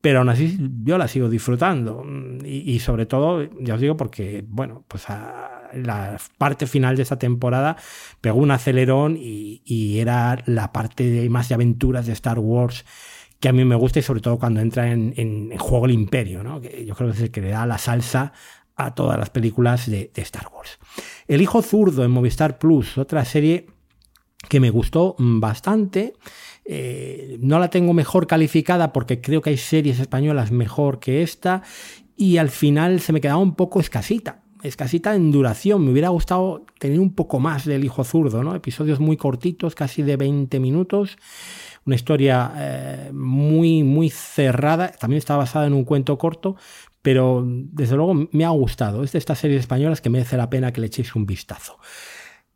pero aún así yo la sigo disfrutando. Y, sobre todo, ya os digo, porque, bueno, pues a la parte final de esta temporada pegó un acelerón y, era la parte de más de aventuras de Star Wars que a mí me gusta y sobre todo cuando entra en, juego el imperio, ¿no? que yo creo que es el que le da la salsa a todas las películas de, Star Wars. El hijo zurdo en Movistar Plus, otra serie que me gustó bastante eh, no la tengo mejor calificada porque creo que hay series españolas mejor que esta y al final se me quedaba un poco escasita. Escasita en duración, me hubiera gustado tener un poco más del hijo zurdo, ¿no? Episodios muy cortitos, casi de 20 minutos, una historia eh, muy, muy cerrada, también está basada en un cuento corto, pero desde luego me ha gustado. Es de estas series españolas que merece la pena que le echéis un vistazo.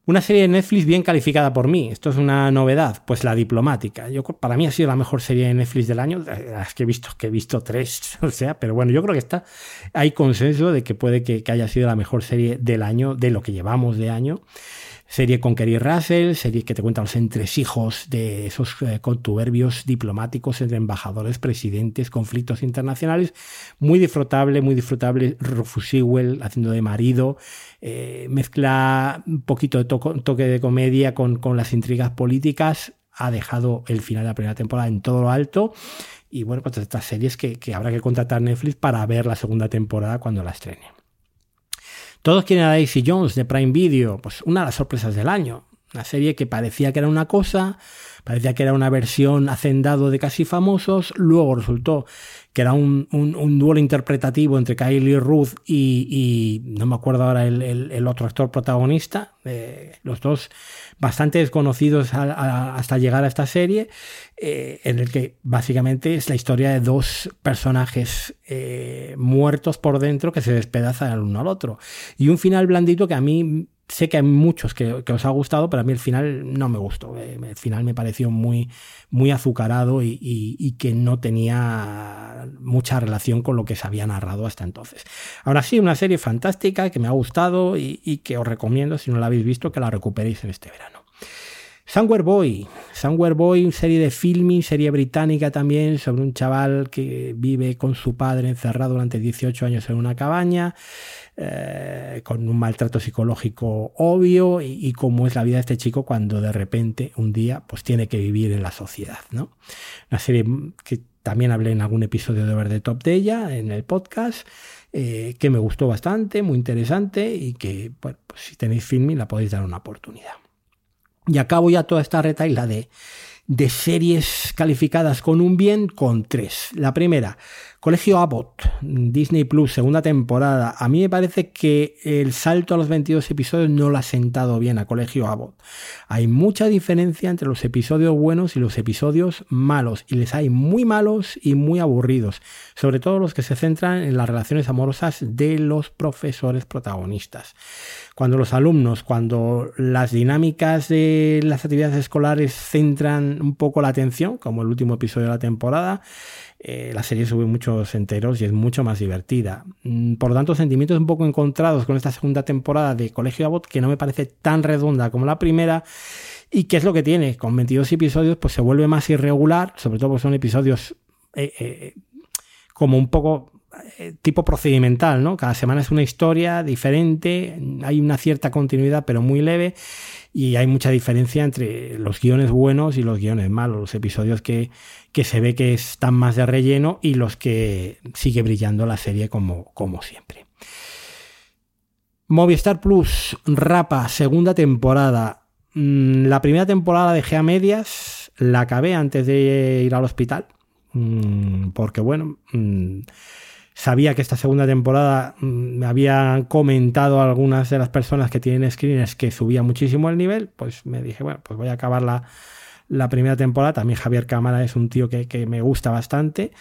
Una serie de Netflix bien calificada por mí. Esto es una novedad. Pues La Diplomática. Yo, para mí ha sido la mejor serie de Netflix del año. Las que he visto, que he visto tres, o sea, pero bueno, yo creo que está, hay consenso de que puede que haya sido la mejor serie del año, de lo que llevamos de año serie con Kerry Russell, serie que te cuenta los entresijos de esos eh, contuberbios diplomáticos entre embajadores, presidentes, conflictos internacionales. Muy disfrutable, muy disfrutable. Rufus Sewell haciendo de marido. Eh, mezcla un poquito de toque de comedia con, con las intrigas políticas. Ha dejado el final de la primera temporada en todo lo alto. Y bueno, pues estas series que, que habrá que contratar Netflix para ver la segunda temporada cuando la estrene. Todos quieren a Daisy Jones de Prime Video, pues una de las sorpresas del año. Una serie que parecía que era una cosa, parecía que era una versión hacendado de casi famosos, luego resultó que era un, un, duelo interpretativo entre Kylie Ruth y, no me acuerdo ahora el, otro actor protagonista, eh, los dos bastante desconocidos hasta llegar a esta serie, eh, en el que básicamente es la historia de dos personajes eh, muertos por dentro que se despedazan el uno al otro. Y un final blandito que a mí sé que hay muchos que, os ha gustado, pero a mí el final no me gustó. Eh, el final me pareció muy, muy azucarado y, que no tenía mucha relación con lo que se había narrado hasta entonces. Ahora sí, una serie fantástica que me ha gustado y, y que os recomiendo, si no la habéis visto, que la recuperéis en este verano. Somewhere Boy, Somewhere Boy, serie de filming, serie británica también, sobre un chaval que vive con su padre encerrado durante 18 años en una cabaña. Eh, con un maltrato psicológico obvio y, cómo es la vida de este chico cuando de repente un día pues tiene que vivir en la sociedad, ¿no? Una serie que también hablé en algún episodio de Verde Top de ella en el podcast, eh, que me gustó bastante, muy interesante y que, pues si tenéis filming la podéis dar una oportunidad. Y acabo ya toda esta retaila de, de series calificadas con un bien con tres. La primera, Colegio Abbott, Disney Plus, segunda temporada. A mí me parece que el salto a los 22 episodios no lo ha sentado bien a Colegio Abbott. Hay mucha diferencia entre los episodios buenos y los episodios malos, y les hay muy malos y muy aburridos, sobre todo los que se centran en las relaciones amorosas de los profesores protagonistas. Cuando los alumnos, cuando las dinámicas de las actividades escolares centran un poco la atención, como el último episodio de la temporada, eh, la serie sube muchos enteros y es mucho más divertida. Mm, por lo tanto, sentimientos un poco encontrados con esta segunda temporada de Colegio Abbott que no me parece tan redonda como la primera. ¿Y qué es lo que tiene? Con 22 episodios pues se vuelve más irregular, sobre todo porque son episodios eh, eh, como un poco tipo procedimental, ¿no? Cada semana es una historia diferente, hay una cierta continuidad pero muy leve y hay mucha diferencia entre los guiones buenos y los guiones malos, los episodios que, que se ve que están más de relleno y los que sigue brillando la serie como, como siempre. Movistar Plus, Rapa, segunda temporada. Mm, la primera temporada dejé a medias, la acabé antes de ir al hospital, mm, porque bueno, mm, Sabía que esta segunda temporada mm, me habían comentado algunas de las personas que tienen screeners que subía muchísimo el nivel, pues me dije, bueno, pues voy a acabar la, la primera temporada. También Javier Cámara es un tío que, que me gusta bastante.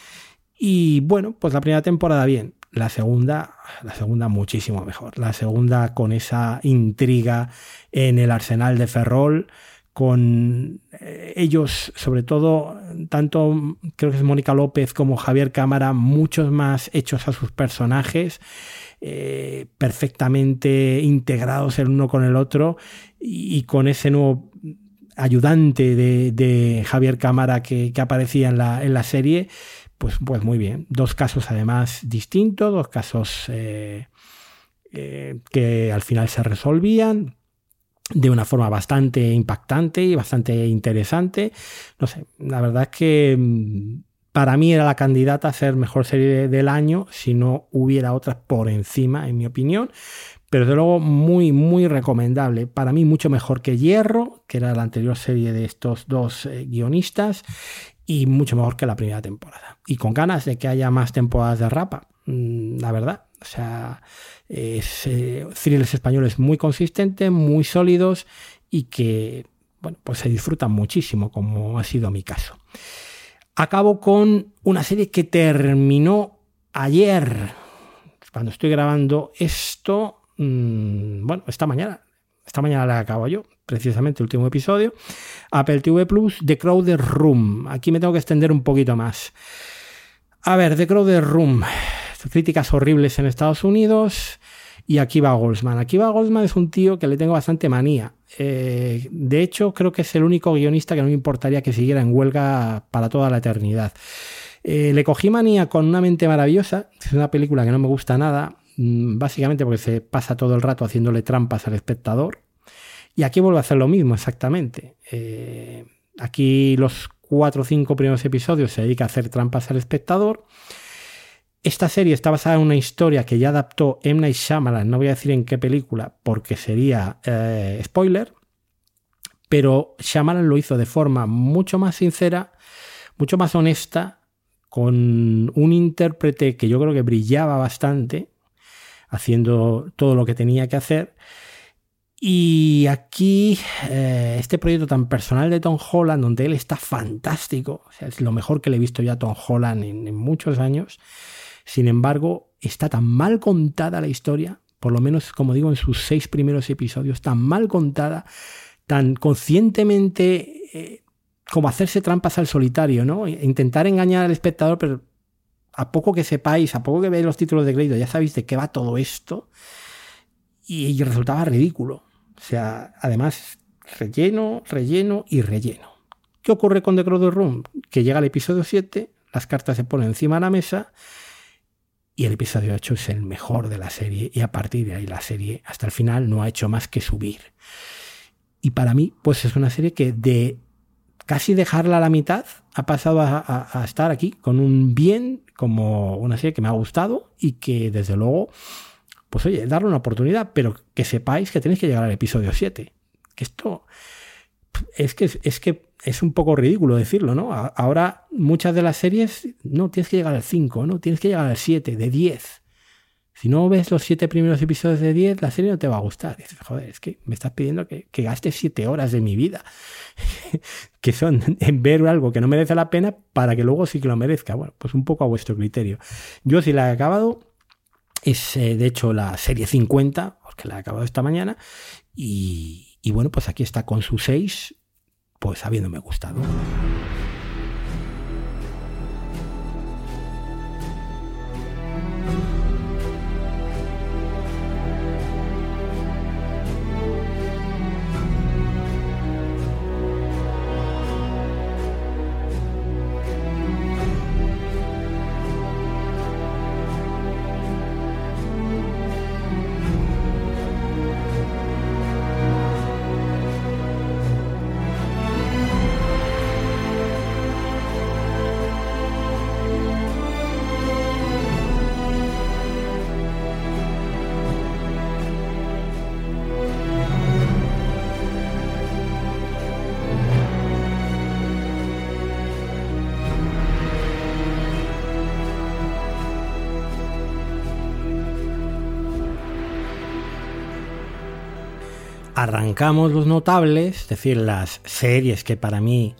Y bueno, pues la primera temporada bien. La segunda, la segunda muchísimo mejor. La segunda con esa intriga en el arsenal de Ferrol, con eh, ellos, sobre todo, tanto creo que es Mónica López como Javier Cámara, muchos más hechos a sus personajes, eh, perfectamente integrados el uno con el otro y, con ese nuevo ayudante de, Javier Cámara que, aparecía en la, en la serie pues, pues muy bien. Dos casos además distintos, dos casos eh, que al final se resolvían de una forma bastante impactante y bastante interesante. No sé, la verdad es que mm, para mí era la candidata a ser mejor serie del año si no hubiera otras por encima, en mi opinión. Pero desde luego muy, muy recomendable. Para mí mucho mejor que Hierro, que era la anterior serie de estos dos eh, guionistas y mucho mejor que la primera temporada. Y con ganas de que haya más temporadas de Rapa, mm, la verdad. O sea, es, eh, españoles muy consistentes, muy sólidos y que, bueno, pues se disfrutan muchísimo, como ha sido mi caso. Acabo con una serie que terminó ayer, cuando estoy grabando esto, mm, bueno, esta mañana, esta mañana la acabo yo, precisamente último episodio, Apple TV Plus, The Crowded Room. Aquí me tengo que extender un poquito más. A ver, The Crowded Room. Críticas horribles en Estados Unidos. Y aquí va Goldsman. Aquí va Goldsman es un tío que le tengo bastante manía. Eh, de hecho, creo que es el único guionista que no me importaría que siguiera en huelga para toda la eternidad. Eh, le cogí manía con Una mente maravillosa. Es una película que no me gusta nada. Mm, básicamente porque se pasa todo el rato haciéndole trampas al espectador. Y aquí vuelve a hacer lo mismo, exactamente. Eh, aquí los cuatro o cinco primeros episodios se dedica a hacer trampas al espectador. Esta serie está basada en una historia que ya adaptó M. Night Shyamalan, no voy a decir en qué película porque sería eh, spoiler, pero Shyamalan lo hizo de forma mucho más sincera, mucho más honesta, con un intérprete que yo creo que brillaba bastante, haciendo todo lo que tenía que hacer, y aquí, eh, este proyecto tan personal de Tom Holland, donde él está fantástico, es lo mejor que le he visto ya a Tom Holland en, muchos años. Sin embargo, está tan mal contada la historia, por lo menos, como digo, en sus seis primeros episodios, tan mal contada, tan conscientemente eh, como hacerse trampas al solitario, ¿no? E intentar engañar al espectador, pero a poco que sepáis, a poco que veáis los títulos de crédito, ya sabéis de qué va todo esto. y resultaba ridículo. O sea, además, relleno, relleno y relleno. ¿Qué ocurre con The Crowded Room? Que llega el episodio 7, las cartas se ponen encima de la mesa y el episodio 8 es el mejor de la serie y a partir de ahí la serie hasta el final no ha hecho más que subir. Y para mí, pues es una serie que de casi dejarla a la mitad ha pasado a, a estar aquí con un bien como una serie que me ha gustado y que desde luego pues oye, darle una oportunidad, pero que sepáis que tenéis que llegar al episodio 7. Que esto es que, es que es un poco ridículo decirlo, ¿no? Ahora muchas de las series, no, tienes que llegar al 5, ¿no? Tienes que llegar al 7, de 10. Si no ves los 7 primeros episodios de 10, la serie no te va a gustar. Dices, joder, es que me estás pidiendo que, que gaste 7 horas de mi vida, que son en ver algo que no merece la pena para que luego sí que lo merezca. Bueno, pues un poco a vuestro criterio. Yo si la he acabado, es eh, de hecho la serie 50, porque la he acabado esta mañana. Y, y bueno, pues aquí está con su 6, pues habiéndome gustado. Arrancamos los notables, es decir, las series que para mí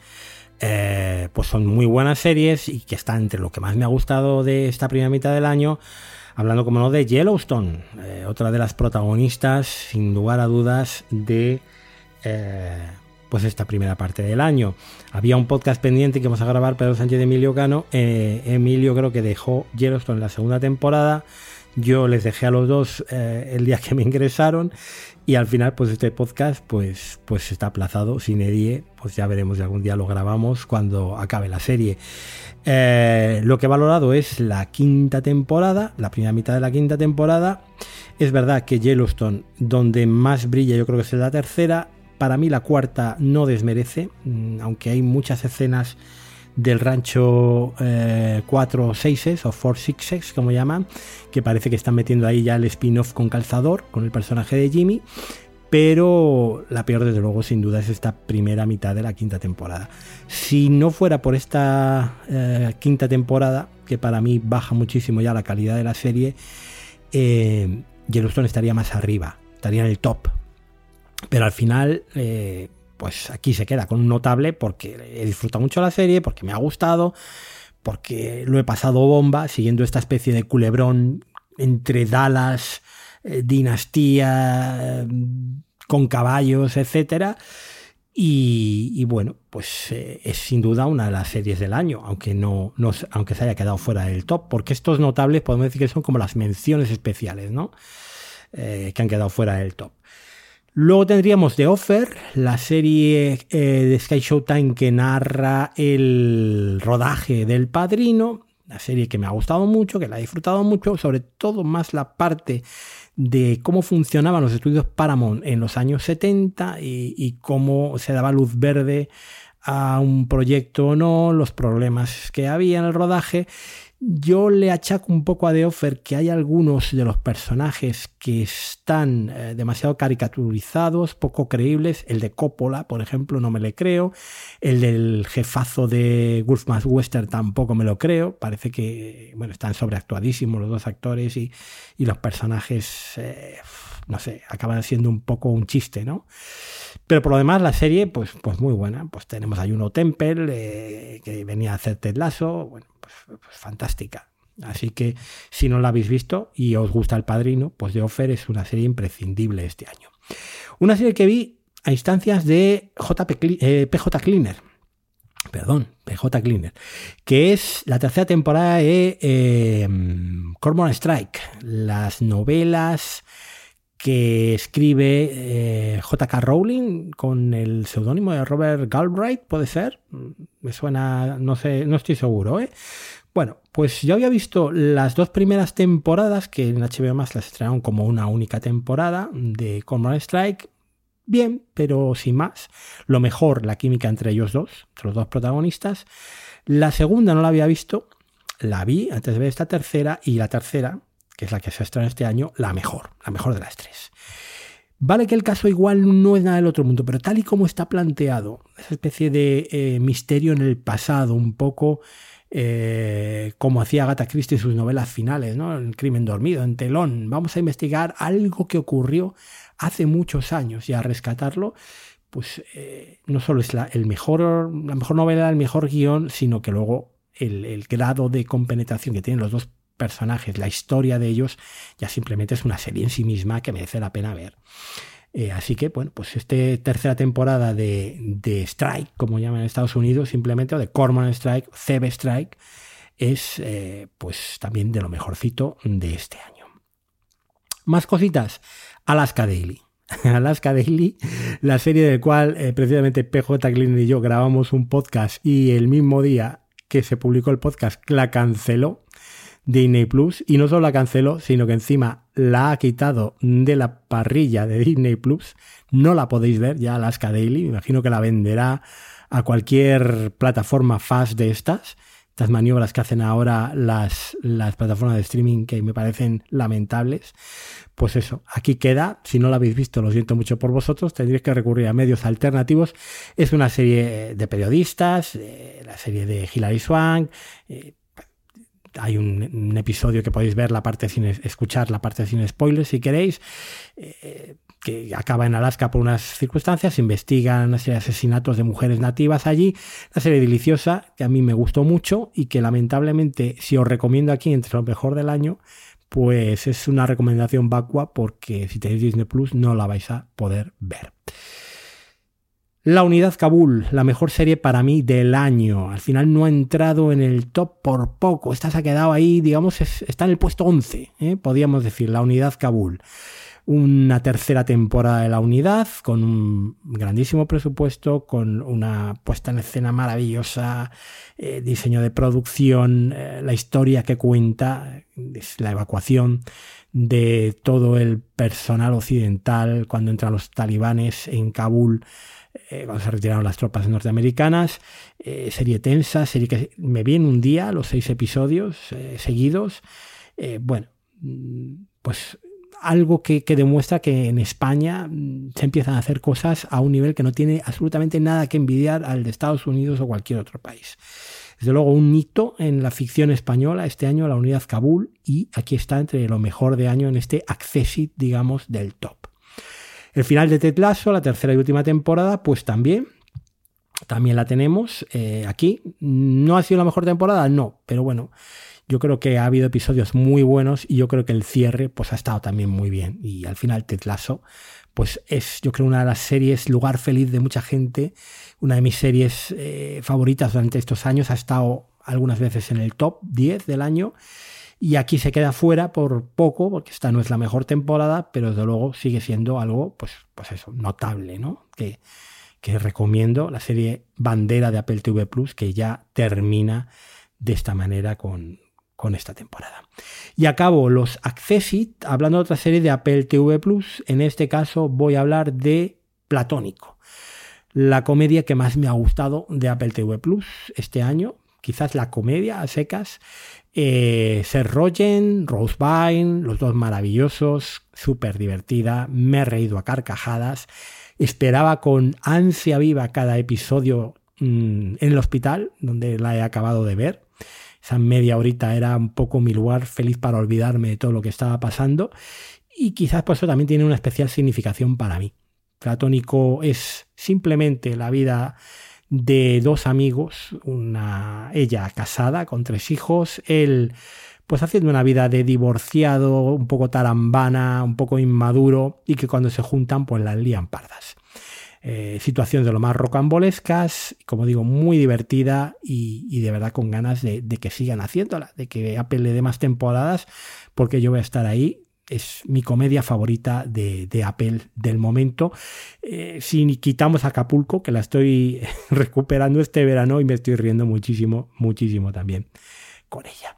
eh, pues son muy buenas series y que están entre lo que más me ha gustado de esta primera mitad del año, hablando como no de Yellowstone, eh, otra de las protagonistas, sin lugar a dudas, de eh, pues esta primera parte del año. Había un podcast pendiente que vamos a grabar Pedro Sánchez de Emilio Cano. Emilio creo que dejó Yellowstone la segunda temporada. Yo les dejé a los dos el día que me ingresaron y al final, pues este podcast pues, pues está aplazado sin edie, pues ya veremos si algún día lo grabamos cuando acabe la serie. Eh, lo que he valorado es la quinta temporada, la primera mitad de la quinta temporada. Es verdad que Yellowstone, donde más brilla, yo creo que es la tercera. Para mí la cuarta no desmerece, mm, aunque hay muchas escenas del rancho 4 6 o 4 6 como llaman, que parece que están metiendo ahí ya el spin-off con calzador, con el personaje de Jimmy. Pero la peor, desde luego, sin duda, es esta primera mitad de la quinta temporada. Si no fuera por esta eh, quinta temporada, que para mí baja muchísimo ya la calidad de la serie, eh, Yellowstone estaría más arriba, estaría en el top. Pero al final, eh, pues aquí se queda con un notable porque he disfrutado mucho la serie, porque me ha gustado, porque lo he pasado bomba siguiendo esta especie de culebrón entre Dallas, eh, dinastía, con caballos, etcétera. Y, bueno, pues eh, es sin duda una de las series del año, aunque no, aunque se haya quedado fuera del top, porque estos notables podemos decir que son como las menciones especiales, ¿no? Eh, que han quedado fuera del top. Luego tendríamos The Offer, la serie eh, de Sky Showtime que narra el rodaje del padrino, la serie que me ha gustado mucho, que la he disfrutado mucho, sobre todo más la parte de cómo funcionaban los estudios Paramount en los años 70 y, y cómo se daba luz verde a un proyecto o no, los problemas que había en el rodaje yo le achaco un poco a The Offer que hay algunos de los personajes que están eh, demasiado caricaturizados, poco creíbles. El de Coppola, por ejemplo, no me le creo. El del jefazo de Wolfman Western tampoco me lo creo. Parece que bueno, están sobreactuadísimos los dos actores y, los personajes, eh, no sé, acaban siendo un poco un chiste, ¿no? Pero por lo demás, la serie, pues, pues muy buena. Pues tenemos a Juno Temple, eh, que venía a hacer Ted Lasso. Bueno, fantástica. Así que si no la habéis visto y os gusta El Padrino, pues The Offer es una serie imprescindible este año. Una serie que vi a instancias de PJ eh, Cleaner. Perdón, PJ Cleaner, que es la tercera temporada de eh, Cormoran Strike, las novelas que escribe eh, J.K. Rowling con el seudónimo de Robert Galbraith, puede ser. Me suena, no sé, no estoy seguro, ¿eh? Bueno, pues yo había visto las dos primeras temporadas que en HBO más las estrenaron como una única temporada de Common Strike. Bien, pero sin más. Lo mejor, la química entre ellos dos, entre los dos protagonistas. La segunda no la había visto, la vi antes de ver esta tercera y la tercera que es la que se estrena este año, la mejor, la mejor de las tres. Vale que el caso igual no es nada del otro mundo, pero tal y como está planteado, esa especie de eh, misterio en el pasado, un poco eh, como hacía Agatha Christie en sus novelas finales, ¿no? El crimen dormido, en telón. Vamos a investigar algo que ocurrió hace muchos años y a rescatarlo, pues eh, no solo es la, el mejor, la mejor novela, el mejor guion, sino que luego el, el grado de compenetración que tienen los dos personajes, la historia de ellos, ya simplemente es una serie en sí misma que merece la pena ver. Eh, así que, bueno, pues esta tercera temporada de, Strike, como llaman en Estados Unidos, simplemente, o de Corman Strike, CB Strike, es eh, pues también de lo mejorcito de este año. Más cositas. Alaska Daily. Alaska Daily, la serie del cual eh, precisamente PJ Clean y yo grabamos un podcast y el mismo día que se publicó el podcast la canceló. Disney Plus y no solo la canceló, sino que encima la ha quitado de la parrilla de Disney Plus. No la podéis ver ya Alaska Daily, me imagino que la venderá a cualquier plataforma fast de estas. Estas maniobras que hacen ahora las, las plataformas de streaming que me parecen lamentables. Pues eso, aquí queda. Si no la habéis visto, lo siento mucho por vosotros. Tendréis que recurrir a medios alternativos. Es una serie de periodistas, eh, la serie de Hilary Swank, eh, hay un, episodio que podéis ver la parte sin escuchar la parte sin spoilers si queréis. Eh, que acaba en Alaska por unas circunstancias, investigan asesinatos de mujeres nativas allí, una serie deliciosa que a mí me gustó mucho y que lamentablemente si os recomiendo aquí entre lo mejor del año, pues es una recomendación vacua porque si tenéis Disney Plus no la vais a poder ver. La Unidad Kabul, la mejor serie para mí del año. Al final no ha entrado en el top por poco. Esta se ha quedado ahí, digamos, está en el puesto 11, ¿eh? podríamos decir, La Unidad Kabul. Una tercera temporada de La Unidad con un grandísimo presupuesto, con una puesta en escena maravillosa, eh, diseño de producción, eh, la historia que cuenta, la evacuación de todo el personal occidental cuando entran los talibanes en Kabul eh, cuando se retiraron las tropas norteamericanas. Eh, serie tensa, serie que me vi en un día, los seis episodios eh, seguidos. bueno, mm, pues algo que, demuestra que en España mm, se empiezan a hacer cosas a un nivel que no tiene absolutamente nada que envidiar al de Estados Unidos o cualquier otro país. Desde luego, un hito en la ficción española este año, la unidad Kabul, y aquí está entre lo mejor de año en este accessit, digamos, del top. El final de Ted Lasso, la tercera y última temporada, pues también, también la tenemos eh, aquí. ¿No ha sido la mejor temporada? No, pero bueno, yo creo que ha habido episodios muy buenos y yo creo que el cierre pues ha estado también muy bien. Y al final Ted Lasso, pues es yo creo una de las series lugar feliz de mucha gente, una de mis series eh, favoritas durante estos años, ha estado algunas veces en el top 10 del año y aquí se queda fuera por poco, porque esta no es la mejor temporada, pero desde luego sigue siendo algo, pues, pues eso, notable, ¿no? Que, que recomiendo la serie Bandera de Apple TV Plus, que ya termina de esta manera con, con esta temporada. Y acabo los Accessit hablando de otra serie de Apple TV Plus. En este caso voy a hablar de Platónico, la comedia que más me ha gustado de Apple TV Plus este año. Quizás la comedia a secas eh, Seth Rogen, Rose Byrne, los dos maravillosos, súper divertida, me he reído a carcajadas, esperaba con ansia viva cada episodio mm, en el hospital, donde la he acabado de ver. Esa media horita era un poco mi lugar feliz para olvidarme de todo lo que estaba pasando y quizás por eso también tiene una especial significación para mí. Platónico es simplemente la vida de dos amigos, una ella casada con tres hijos, él pues haciendo una vida de divorciado, un poco tarambana, un poco inmaduro y que cuando se juntan pues las lían pardas. Eh, situación de lo más rocambolescas, como digo, muy divertida y, de verdad con ganas de, que sigan haciéndola, de que Apple le dé más temporadas, porque yo voy a estar ahí es mi comedia favorita de, Apple del momento. Eh, si quitamos Acapulco, que la estoy recuperando este verano y me estoy riendo muchísimo, muchísimo también con ella.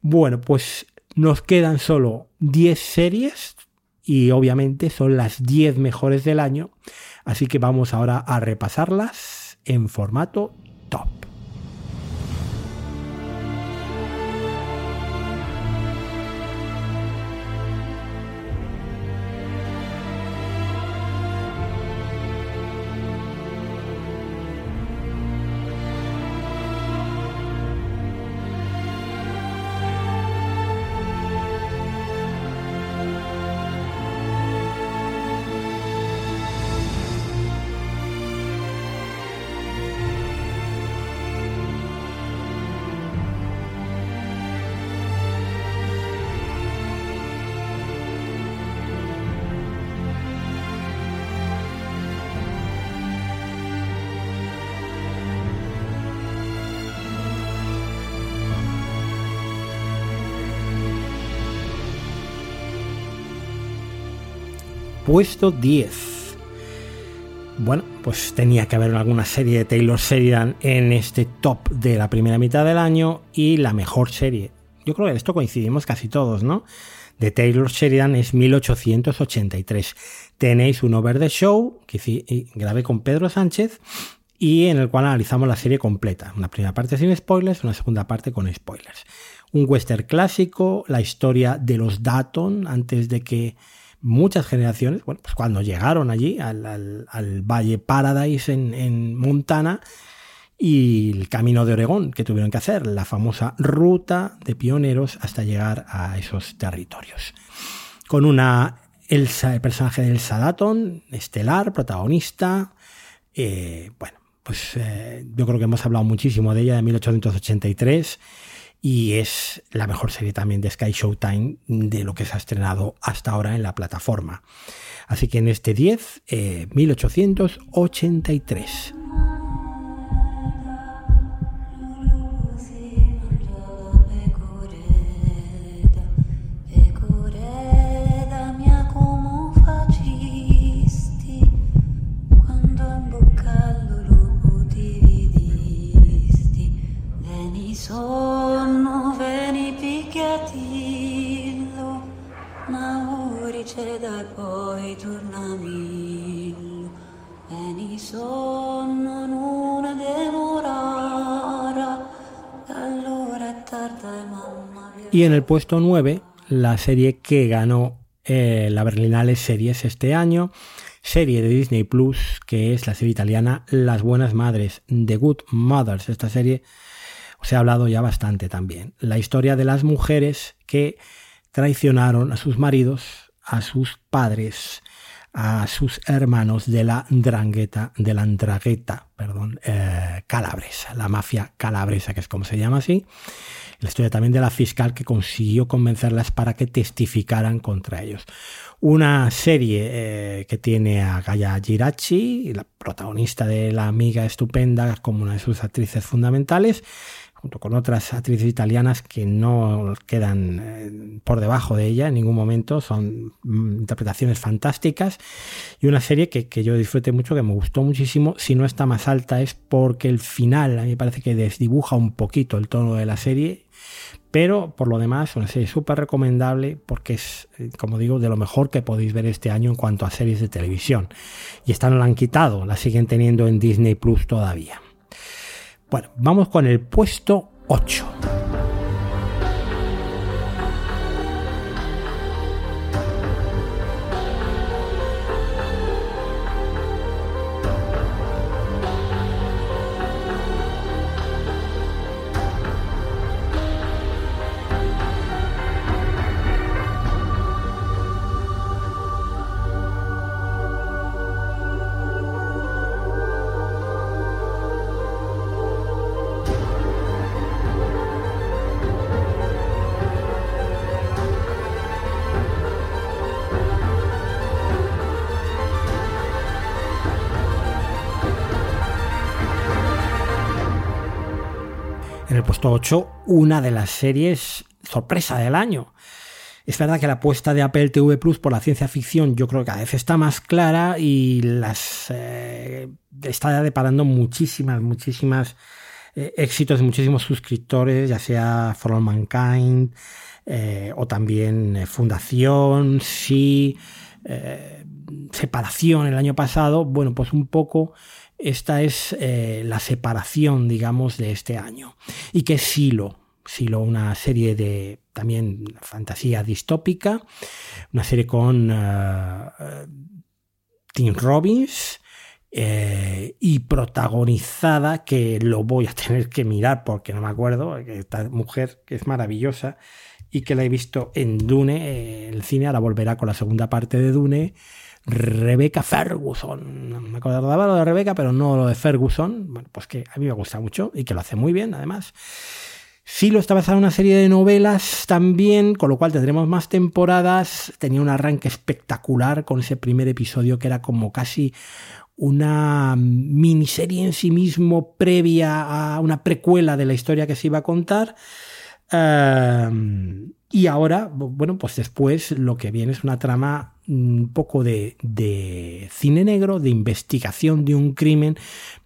Bueno, pues nos quedan solo 10 series y obviamente son las 10 mejores del año. Así que vamos ahora a repasarlas en formato top. Puesto 10. Bueno, pues tenía que haber alguna serie de Taylor Sheridan en este top de la primera mitad del año y la mejor serie. Yo creo que en esto coincidimos casi todos, ¿no? De Taylor Sheridan es 1883. Tenéis un Over the Show que grabé con Pedro Sánchez y en el cual analizamos la serie completa. Una primera parte sin spoilers, una segunda parte con spoilers. Un western clásico, la historia de los Datton antes de que muchas generaciones, bueno, pues cuando llegaron allí al, Valle Paradise en, Montana, y el camino de Oregón que tuvieron que hacer, la famosa ruta de pioneros hasta llegar a esos territorios. Con una Elsa, el personaje de Elsa Datton, estelar, protagonista. Eh, bueno, pues eh, yo creo que hemos hablado muchísimo de ella de 1883 y es la mejor serie también de Sky Showtime de lo que se ha estrenado hasta ahora en la plataforma. Así que en este 10, 1883. Y en el puesto 9, la serie que ganó eh, la Berlinale Series este año, serie de Disney Plus, que es la serie italiana Las Buenas Madres, The Good Mothers. Esta serie os he hablado ya bastante también. La historia de las mujeres que traicionaron a sus maridos, a sus padres, a sus hermanos de la Drangheta, de la Andragueta, perdón, eh, calabresa, la mafia calabresa, que es como se llama así. La historia también de la fiscal que consiguió convencerlas para que testificaran contra ellos. Una serie eh, que tiene a Gaia Girachi, la protagonista de La amiga estupenda, como una de sus actrices fundamentales, junto con otras actrices italianas que no quedan eh, por debajo de ella en ningún momento, son mm, interpretaciones fantásticas y una serie que, yo disfruté mucho, que me gustó muchísimo, si no está más alta es porque el final a mí me parece que desdibuja un poquito el tono de la serie, pero por lo demás una serie súper recomendable porque es, eh, como digo, de lo mejor que podéis ver este año en cuanto a series de televisión. Y esta no la han quitado, la siguen teniendo en Disney Plus todavía. Bueno, vamos con el puesto 8. Puesto 8, una de las series sorpresa del año. Es verdad que la apuesta de Apple TV Plus por la ciencia ficción yo creo que cada vez está más clara y las eh, está deparando muchísimas, muchísimas eh, éxitos muchísimos suscriptores, ya sea For All Mankind eh, o también Fundación, Sí, Separación el año pasado. Bueno, pues un poco esta es eh, la separación, digamos, de este año. Y que es Silo. Silo, una serie de también fantasía distópica, una serie con uh, Tim Robbins y protagonizada, que lo voy a tener que mirar porque no me acuerdo, esta mujer que es maravillosa y que la he visto en Dune, el cine ahora volverá con la segunda parte de Dune Rebecca Ferguson. Me acordaba lo de Rebecca, pero no lo de Ferguson. Bueno, pues que a mí me gusta mucho y que lo hace muy bien, además. Sí, lo está basado en una serie de novelas también, con lo cual tendremos más temporadas. Tenía un arranque espectacular con ese primer episodio que era como casi una miniserie en sí mismo previa a una precuela de la historia que se iba a contar. Ehm, y ahora, bueno, pues después lo que viene es una trama un poco de, cine negro, de investigación de un crimen,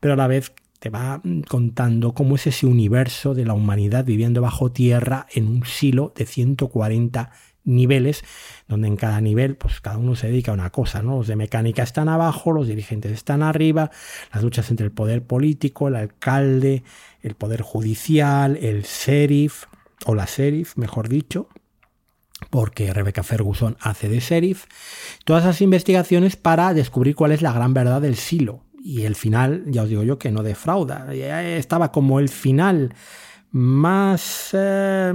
pero a la vez te va contando cómo es ese universo de la humanidad viviendo bajo tierra en un silo de 140 niveles, donde en cada nivel, pues cada uno se dedica a una cosa, ¿no? Los de mecánica están abajo, los dirigentes están arriba, las luchas entre el poder político, el alcalde, el poder judicial, el sheriff, o la sheriff, mejor dicho, porque Rebecca Ferguson hace de sheriff, todas esas investigaciones para descubrir cuál es la gran verdad del silo. y el final, ya os digo yo, que no defrauda. Estaba como el final más, eh,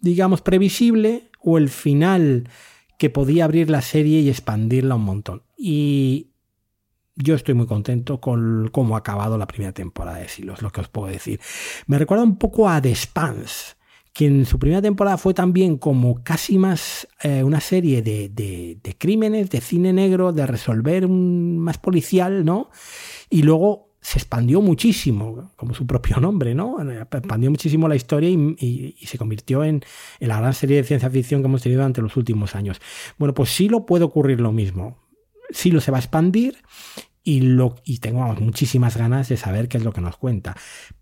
digamos, previsible o el final que podía abrir la serie y expandirla un montón. Y yo estoy muy contento con cómo ha acabado la primera temporada de Silos, lo que os puedo decir. Me recuerda un poco a The Spans, que en su primera temporada fue también como casi más eh, una serie de, de, crímenes, de cine negro, de resolver un, más policial, ¿no? Y luego se expandió muchísimo, como su propio nombre, ¿no? Expandió muchísimo la historia y, se convirtió en, la gran serie de ciencia ficción que hemos tenido durante los últimos años. Bueno, pues sí lo puede ocurrir lo mismo. Sí lo se va a expandir y, lo, y tengo muchísimas ganas de saber qué es lo que nos cuenta.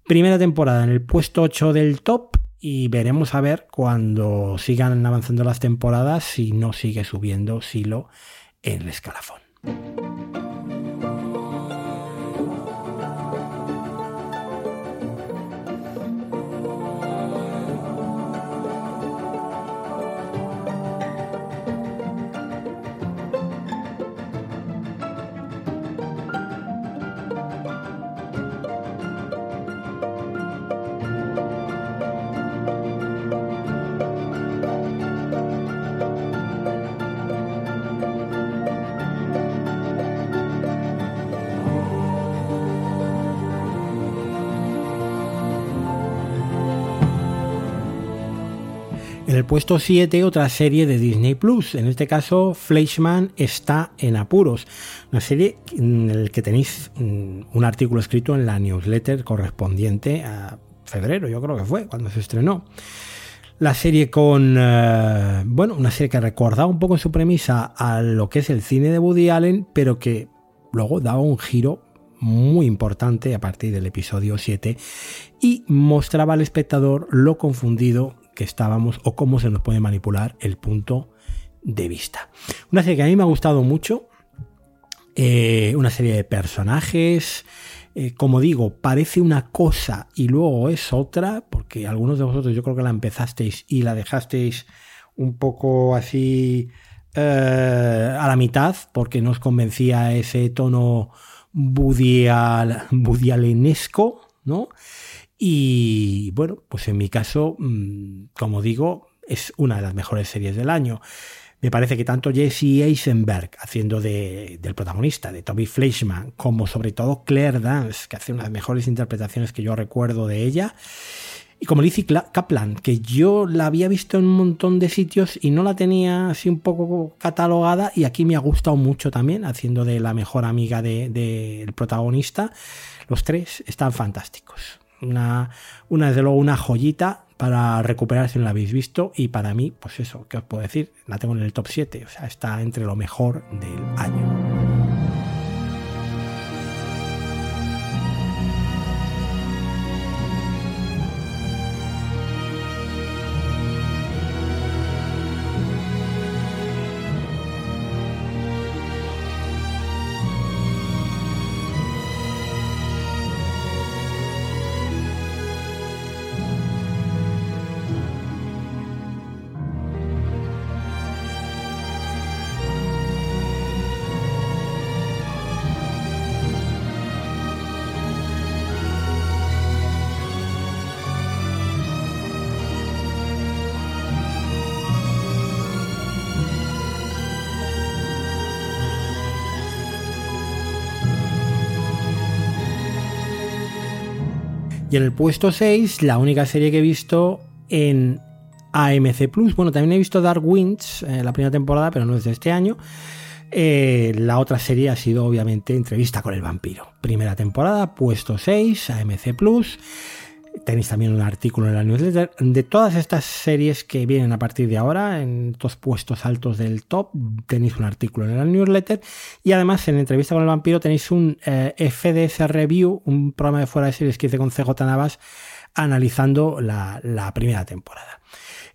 Primera temporada en el puesto 8 del top y veremos a ver cuando sigan avanzando las temporadas si no sigue subiendo Silo en el escalafón. El puesto 7, otra serie de Disney Plus. En este caso, Fleischman está en apuros. Una serie en la que tenéis mm, un artículo escrito en la newsletter correspondiente a febrero, yo creo que fue, cuando se estrenó. La serie con, eh, bueno, una serie que recordaba un poco en su premisa a lo que es el cine de Woody Allen, pero que luego daba un giro muy importante a partir del episodio 7 y mostraba al espectador lo confundido estábamos o cómo se nos puede manipular el punto de vista. Una serie que a mí me ha gustado mucho, eh, una serie de personajes, eh, como digo, parece una cosa y luego es otra, porque algunos de vosotros yo creo que la empezasteis y la dejasteis un poco así eh, a la mitad, porque no os convencía ese tono budial, budialenesco, ¿no? Y bueno, pues en mi caso, mm, como digo, es una de las mejores series del año. Me parece que tanto Jesse Eisenberg, haciendo de, del protagonista, de Toby Fleischman, como sobre todo Claire Dance, que hace una de las mejores interpretaciones que yo recuerdo de ella, y como Lizzie Kaplan, que yo la había visto en un montón de sitios y no la tenía así un poco catalogada, y aquí me ha gustado mucho también, haciendo de la mejor amiga del de, protagonista. Los tres están fantásticos. Una, una, desde luego, una joyita para recuperar si no la habéis visto. Y para mí, pues eso, ¿qué os puedo decir? La tengo en el top 7, o sea, está entre lo mejor del año. Y en el puesto 6, la única serie que he visto en AMC Plus. Bueno, también he visto Dark Winds, eh, la primera temporada, pero no es de este año. Eh, la otra serie ha sido obviamente Entrevista con el vampiro. Primera temporada, puesto 6, AMC Plus. Tenéis también un artículo en la newsletter de todas estas series que vienen a partir de ahora, en estos puestos altos del top, tenéis un artículo en la newsletter y además en entrevista con el vampiro tenéis un eh, FDS Review, un programa de fuera de series que hice con CJ Navas analizando la primera temporada.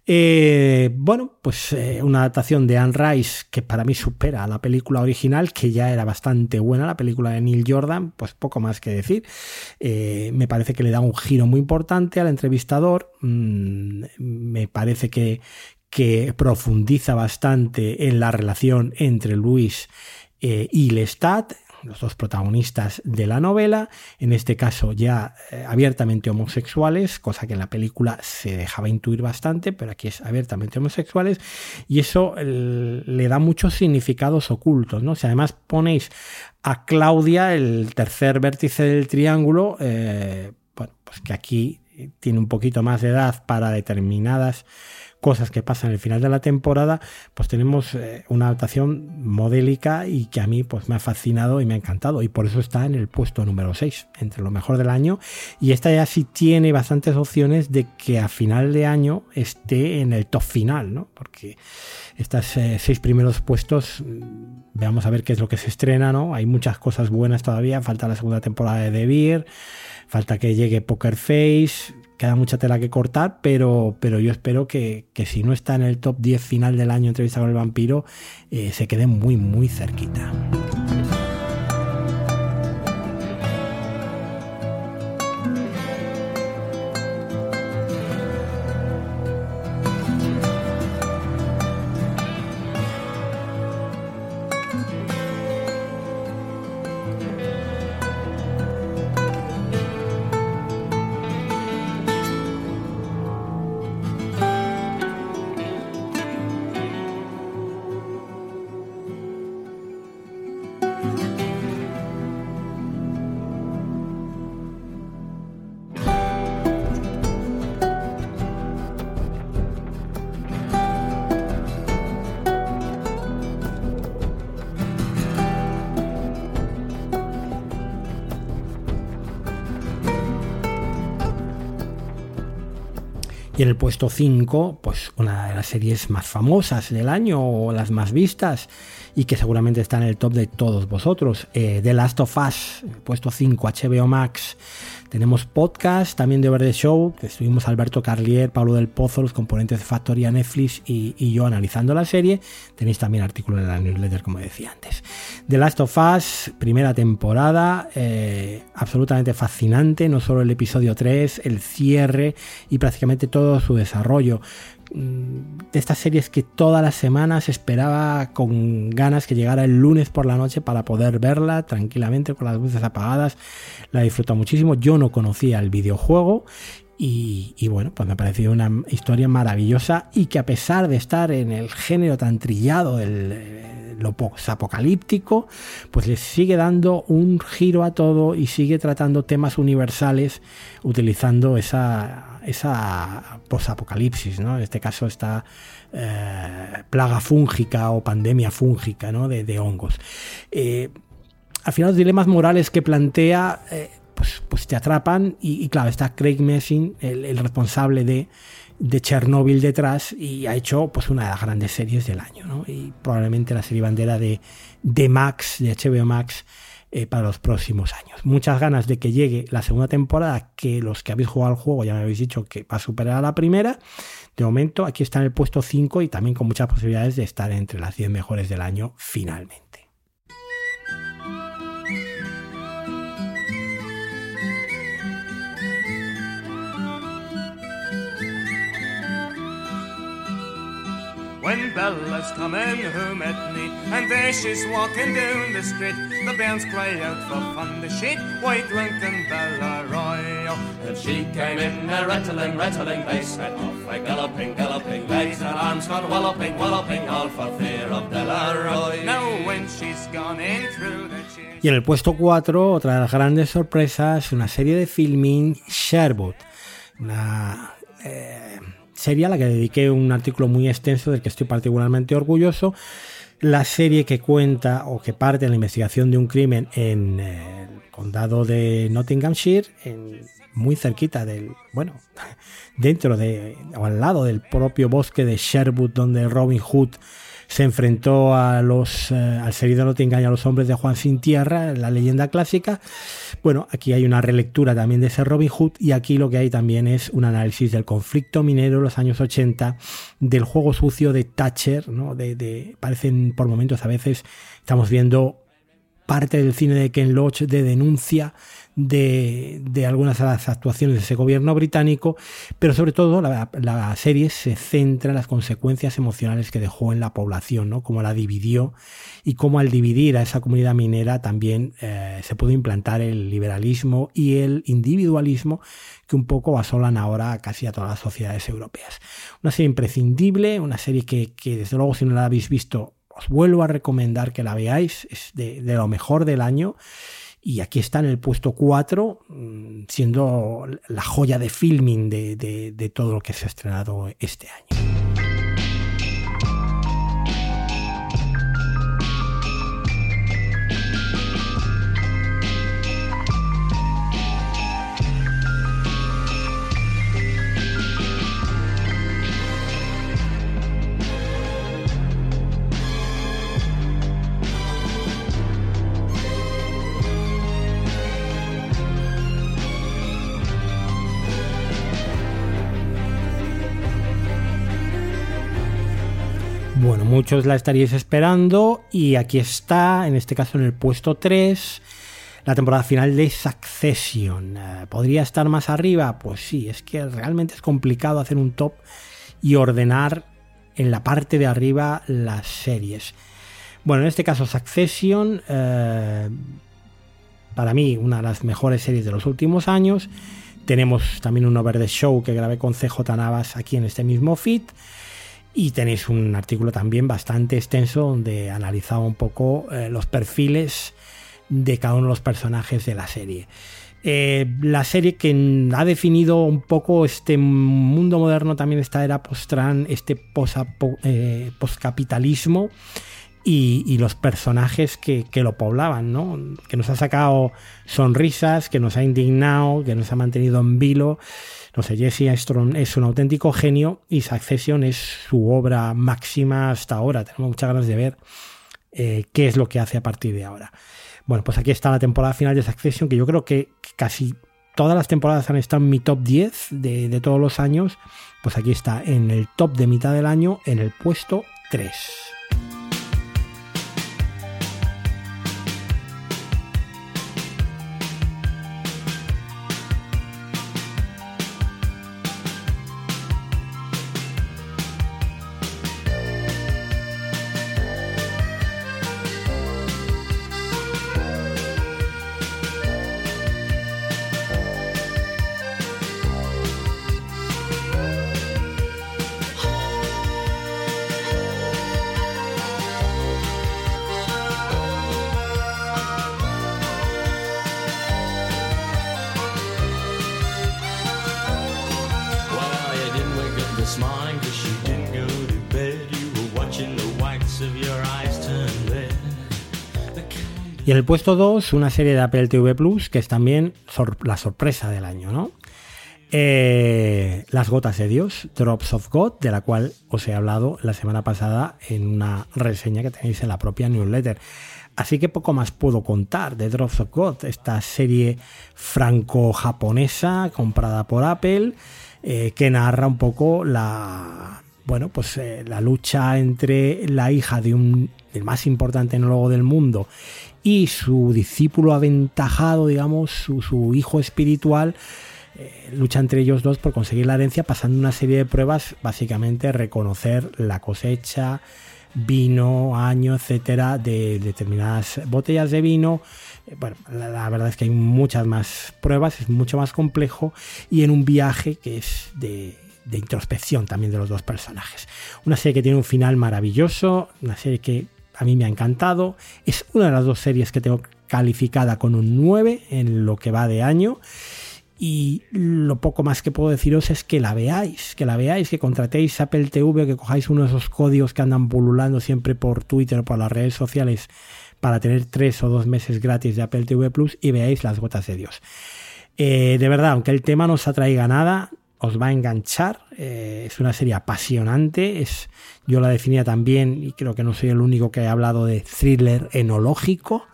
Eh, bueno, pues eh, una adaptación de Anne Rice que para mí supera a la película original, que ya era bastante buena, la película de Neil Jordan, pues poco más que decir. Eh, me parece que le da un giro muy importante al entrevistador. Mm, me parece que, que profundiza bastante en la relación entre Luis y Lestat los dos protagonistas de la novela, en este caso ya eh, abiertamente homosexuales, cosa que en la película se dejaba intuir bastante, pero aquí es abiertamente homosexuales, y eso le da muchos significados ocultos, ¿no? Si además ponéis a Claudia, el tercer vértice del triángulo, eh, bueno, pues que aquí tiene un poquito más de edad para determinadas cosas que pasan el final de la temporada, pues tenemos eh, una adaptación modélica y que a mí pues me ha fascinado y me ha encantado. Y por eso está en el puesto número 6, entre lo mejor del año. Y esta ya sí tiene bastantes opciones de que a final de año esté en el top final, ¿no? Porque estos eh, seis primeros puestos, mm, veamos a ver qué es lo que se estrena, ¿no? Hay muchas cosas buenas todavía, falta la segunda temporada de The Beer, falta que llegue Poker Face, queda mucha tela que cortar, pero, pero yo espero que, si no está en el top 10 final del año entrevista con el vampiro, eh, se quede muy, muy cerquita. Puesto 5, pues una de las series más famosas del año o las más vistas y que seguramente está en el top de todos vosotros. Eh, The Last of Us, puesto 5, HBO Max. Tenemos podcast también de Over the Show, que estuvimos Alberto Carlier, Pablo del Pozo, los componentes de Factoría Netflix y, yo analizando la serie. Tenéis también artículo en la newsletter, como decía antes. The Last of Us, primera temporada, eh, absolutamente fascinante, no solo el episodio 3, el cierre y prácticamente todo su desarrollo de estas series que todas las semanas esperaba con ganas que llegara el lunes por la noche para poder verla tranquilamente con las luces apagadas. La disfruto muchísimo. Yo no conocía el videojuego y, bueno, pues me ha parecido una historia maravillosa y que a pesar de estar en el género tan trillado del eh, lo apocalíptico, pues le sigue dando un giro a todo y sigue tratando temas universales utilizando esa esa posapocalipsis, ¿no? En este caso esta eh, plaga fúngica o pandemia fúngica, ¿no? De, hongos. Eh, al final los dilemas morales que plantea, eh, pues, pues, te atrapan y, claro, está Craig Messing, el, responsable de, de Chernobyl detrás y ha hecho pues una de las grandes series del año, ¿no? Y probablemente la serie bandera de, de Max, de HBO Max, eh, para los próximos años. Muchas ganas de que llegue la segunda temporada, que los que habéis jugado al juego ya me habéis dicho que va a superar a la primera. De momento, aquí está en el puesto 5 y también con muchas posibilidades de estar entre las 10 mejores del año finalmente. When Bella's coming home at night. And there she's walking down the street. The bands cry out for fun. The sheet white drunken Bella Roy And she came in a rattling, rattling bass And off a galloping, galloping legs And arms gone walloping, walloping All for fear of Bella Roy Now when she's gone in through the Y en el puesto 4, otra de las grandes sorpresas, una serie de filming Sherwood. Una... Eh, serie a la que dediqué un artículo muy extenso del que estoy particularmente orgulloso. La serie que cuenta o que parte de la investigación de un crimen en el condado de Nottinghamshire, en, muy cerquita del, bueno, dentro de o al lado del propio bosque de Sherwood donde Robin Hood se enfrentó a los, eh, al serido Nottingham y a los hombres de Juan Sin Tierra, la leyenda clásica. Bueno, aquí hay una relectura también de ese Robin Hood y aquí lo que hay también es un análisis del conflicto minero en los años 80, del juego sucio de Thatcher, ¿no? De, de, parecen por momentos a veces estamos viendo parte del cine de Ken Loach de denuncia de, algunas de las actuaciones de ese gobierno británico, pero sobre todo la, serie se centra en las consecuencias emocionales que dejó en la población, ¿no? cómo la dividió y cómo al dividir a esa comunidad minera también eh, se pudo implantar el liberalismo y el individualismo que un poco asolan ahora casi a todas las sociedades europeas. Una serie imprescindible, una serie que, desde luego si no la habéis visto os vuelvo a recomendar que la veáis, es de lo mejor del año y aquí está en el puesto 4, mm, siendo la joya de filming de, de todo lo que se ha estrenado este año. Muchos la estaríais esperando y aquí está, en este caso en el puesto 3, la temporada final de Succession. Eh, ¿Podría estar más arriba? Pues sí, es que realmente es complicado hacer un top y ordenar en la parte de arriba las series. Bueno, en este caso Succession, eh, para mí una de las mejores series de los últimos años. Tenemos también un over the show que grabé con CJ Navas aquí en este mismo feed. Y tenéis un artículo también bastante extenso donde analizaba un poco eh, los perfiles de cada uno de los personajes de la serie. Eh, la serie que ha definido un poco este mundo moderno, también esta era post-tran, este eh, postcapitalismo y, y, los personajes que, que, lo poblaban, ¿no? que nos ha sacado sonrisas, que nos ha indignado, que nos ha mantenido en vilo no sé, Jesse Armstrong es un auténtico genio y Succession es su obra máxima hasta ahora. Tenemos muchas ganas de ver eh, qué es lo que hace a partir de ahora. Bueno, pues aquí está la temporada final de Succession, que yo creo que casi todas las temporadas han estado en mi top 10 de, de todos los años. Pues aquí está en el top de mitad del año, en el puesto 3. Y en el puesto 2, una serie de Apple TV Plus, que es también la sorpresa del año, ¿no? Eh, Las gotas de Dios, Drops of God, de la cual os he hablado la semana pasada en una reseña que tenéis en la propia newsletter. Así que poco más puedo contar de Drops of God, esta serie franco-japonesa comprada por Apple, eh, que narra un poco la, bueno, pues eh, la lucha entre la hija de un el más importante enólogo del mundo y su discípulo aventajado, digamos, su, hijo espiritual, eh, lucha entre ellos dos por conseguir la herencia pasando una serie de pruebas, básicamente reconocer la cosecha, vino, año, etcétera, de determinadas botellas de vino. Eh, bueno, la, verdad es que hay muchas más pruebas, es mucho más complejo y en un viaje que es de, de introspección también de los dos personajes. Una serie que tiene un final maravilloso, una serie que a mí me ha encantado. Es una de las dos series que tengo calificada con un 9 en lo que va de año. Y lo poco más que puedo deciros es que la veáis, que la veáis, que contratéis Apple TV, que cojáis uno de esos códigos que andan pululando siempre por Twitter o por las redes sociales para tener tres o dos meses gratis de Apple TV Plus y veáis las gotas de Dios. Eh, de verdad, aunque el tema no os atraiga nada, os va a enganchar. Eh, es una serie apasionante. Es, yo la definía también, y creo que no soy el único que ha hablado de thriller enológico.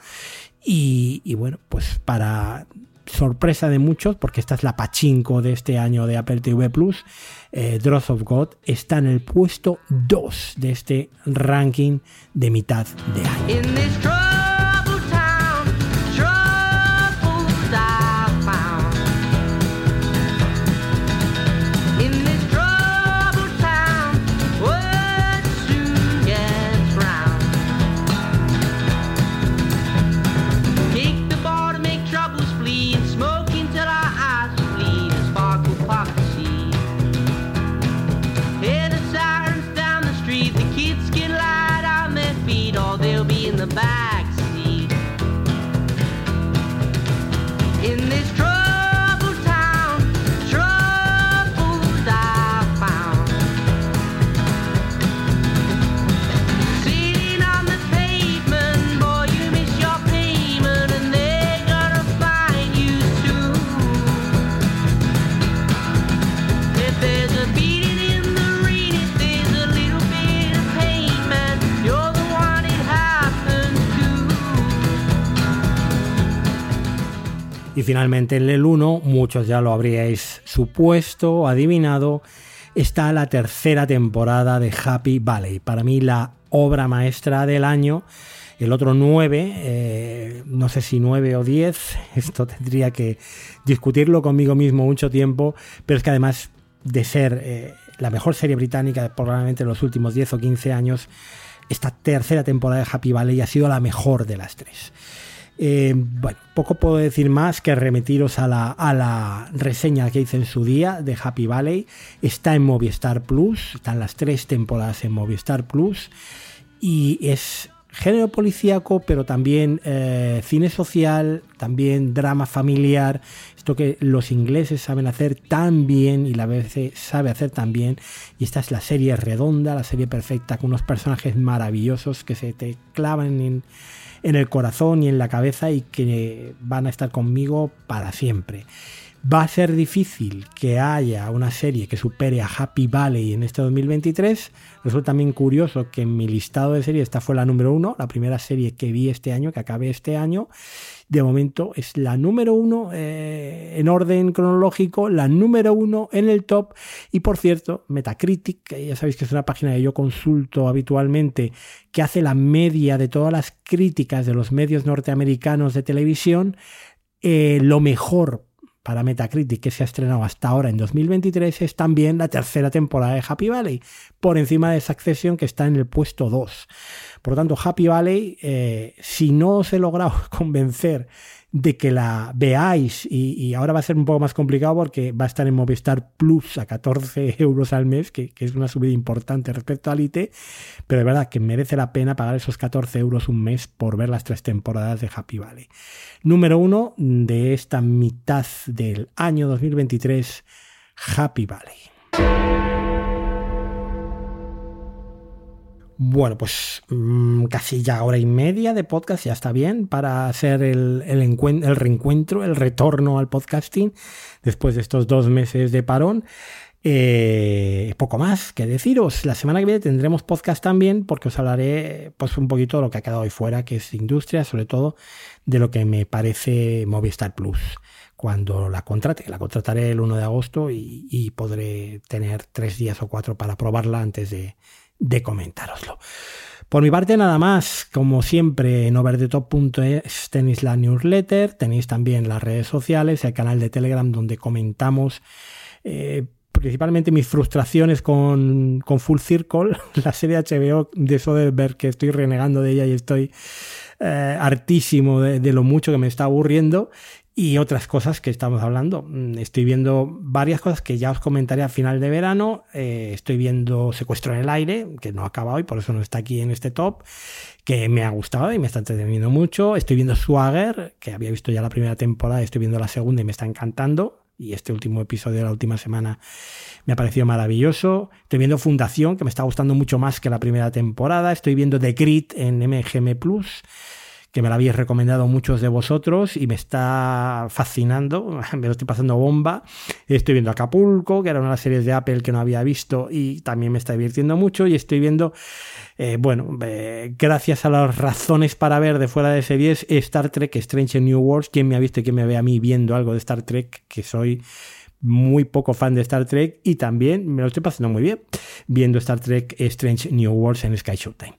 Y, bueno, pues para sorpresa de muchos, porque esta es la pachinko de este año de Apple TV Plus, eh, of God está en el puesto 2 de este ranking de mitad de año. Y finalmente en el 1, muchos ya lo habríais supuesto, adivinado, está la tercera temporada de Happy Valley. Para mí la obra maestra del año. El otro 9, eh, no sé si 9 o 10, esto tendría que discutirlo conmigo mismo mucho tiempo, pero es que además de ser eh, la mejor serie británica probablemente en los últimos 10 o 15 años, esta tercera temporada de Happy Valley ha sido la mejor de las tres. Eh, bueno, poco puedo decir más que la, a la, reseña que hice en su día de Happy Valley. Está en Movistar Plus, están las tres temporadas en Movistar Plus y es género policíaco, pero también eh, cine social, también drama familiar, esto que los ingleses saben hacer tan bien y la BBC sabe hacer tan bien. Y esta es la serie redonda, la serie perfecta, con unos personajes maravillosos que se te clavan en, en el corazón y en la cabeza y que van a estar conmigo para siempre. Va a ser difícil que haya una serie que supere a Happy Valley en este 2023. Resulta también curioso que en mi listado de series esta fue la número uno, la primera serie que vi este año, que acabé este año. De momento es la número uno eh, en orden cronológico, la número uno en el top. Y por cierto, Metacritic, ya sabéis que es una página que yo consulto habitualmente, que hace la media de todas las críticas de los medios norteamericanos de televisión. Eh, lo mejor para Metacritic que se ha estrenado hasta ahora en 2023 es también la tercera temporada de Happy Valley, por encima de Succession que está en el puesto 2. Por lo tanto, Happy Valley, eh, si no os he logrado convencer de que la veáis y, ahora va a ser un poco más complicado porque va a estar en Movistar Plus a 14 euros al mes, que, es una subida importante respecto al IT, pero de verdad que merece la pena pagar esos 14 euros un mes por ver las tres temporadas de Happy Valley. Número uno de esta mitad del año 2023, Happy Valley. Bueno, pues mm, casi ya hora y media de podcast, ya está bien para hacer el, el, reencuentro, el retorno al podcasting después de estos dos meses de parón. Eh, poco más que deciros. La semana que viene tendremos podcast también porque os hablaré pues un poquito de lo que ha quedado ahí fuera, que es industria, sobre todo de lo que me parece Movistar Plus cuando la contrate. La contrataré el 1 de agosto y podré tener tres días o cuatro para probarla antes de, de comentároslo. Por mi parte, nada más. Como siempre, en overdetop.es tenéis la newsletter, tenéis también las redes sociales, el canal de Telegram donde comentamos eh, principalmente mis frustraciones con, Full Circle, la serie HBO de Soderbergh, que estoy renegando de ella y estoy eh, hartísimo de, lo mucho que me está aburriendo y otras cosas que estamos hablando. Mm, estoy viendo varias cosas que ya os comentaré a final de verano. Eh, estoy viendo Secuestro en el aire, que no ha acabado y por eso no está aquí en este top, que me ha gustado y me está entreteniendo mucho. Estoy viendo Swagger, que había visto ya la primera temporada, estoy viendo la segunda y me está encantando. Y este último episodio de la última semana me ha parecido maravilloso. Estoy viendo Fundación, que me está gustando mucho más que la primera temporada. Estoy viendo The Grit en MGM Plus que me la habéis recomendado muchos de vosotros y me está fascinando, me lo estoy pasando bomba. Estoy viendo Acapulco, que era una de las series de Apple que no había visto y también me está divirtiendo mucho y estoy viendo, eh, bueno, eh, gracias a las razones para ver de fuera de series, Star Trek Strange New Worlds, ¿quién me ha visto y quién me ve a mí viendo algo de Star Trek? Que soy muy poco fan de Star Trek y también me lo estoy pasando muy bien viendo Star Trek Strange New Worlds en Sky Showtime.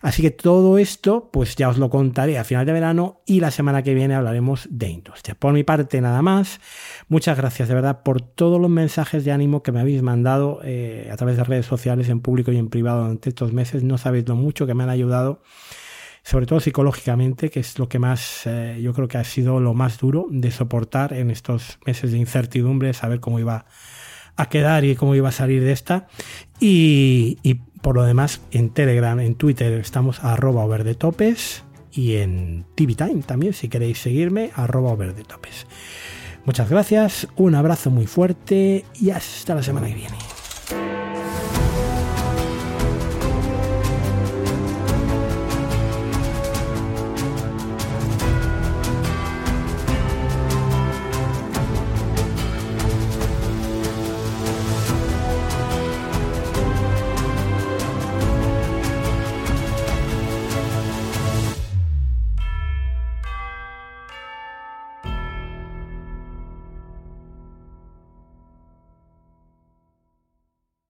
Así que todo esto, pues ya os lo contaré a final de verano y la semana que viene hablaremos de industria. Por mi parte, nada más. Muchas gracias de verdad por todos los mensajes de ánimo que me habéis mandado eh, a través de redes sociales, en público y en privado durante estos meses. No sabéis lo mucho que me han ayudado sobre todo psicológicamente, que es lo que más, eh, yo creo que ha sido lo más duro de soportar en estos meses de incertidumbre, saber cómo iba a quedar y cómo iba a salir de esta. Y, por lo demás, en Telegram, en Twitter estamos arroba overdetopes y en TV Time también, si queréis seguirme, arroba overdetopes. Muchas gracias, un abrazo muy fuerte y hasta la semana que viene.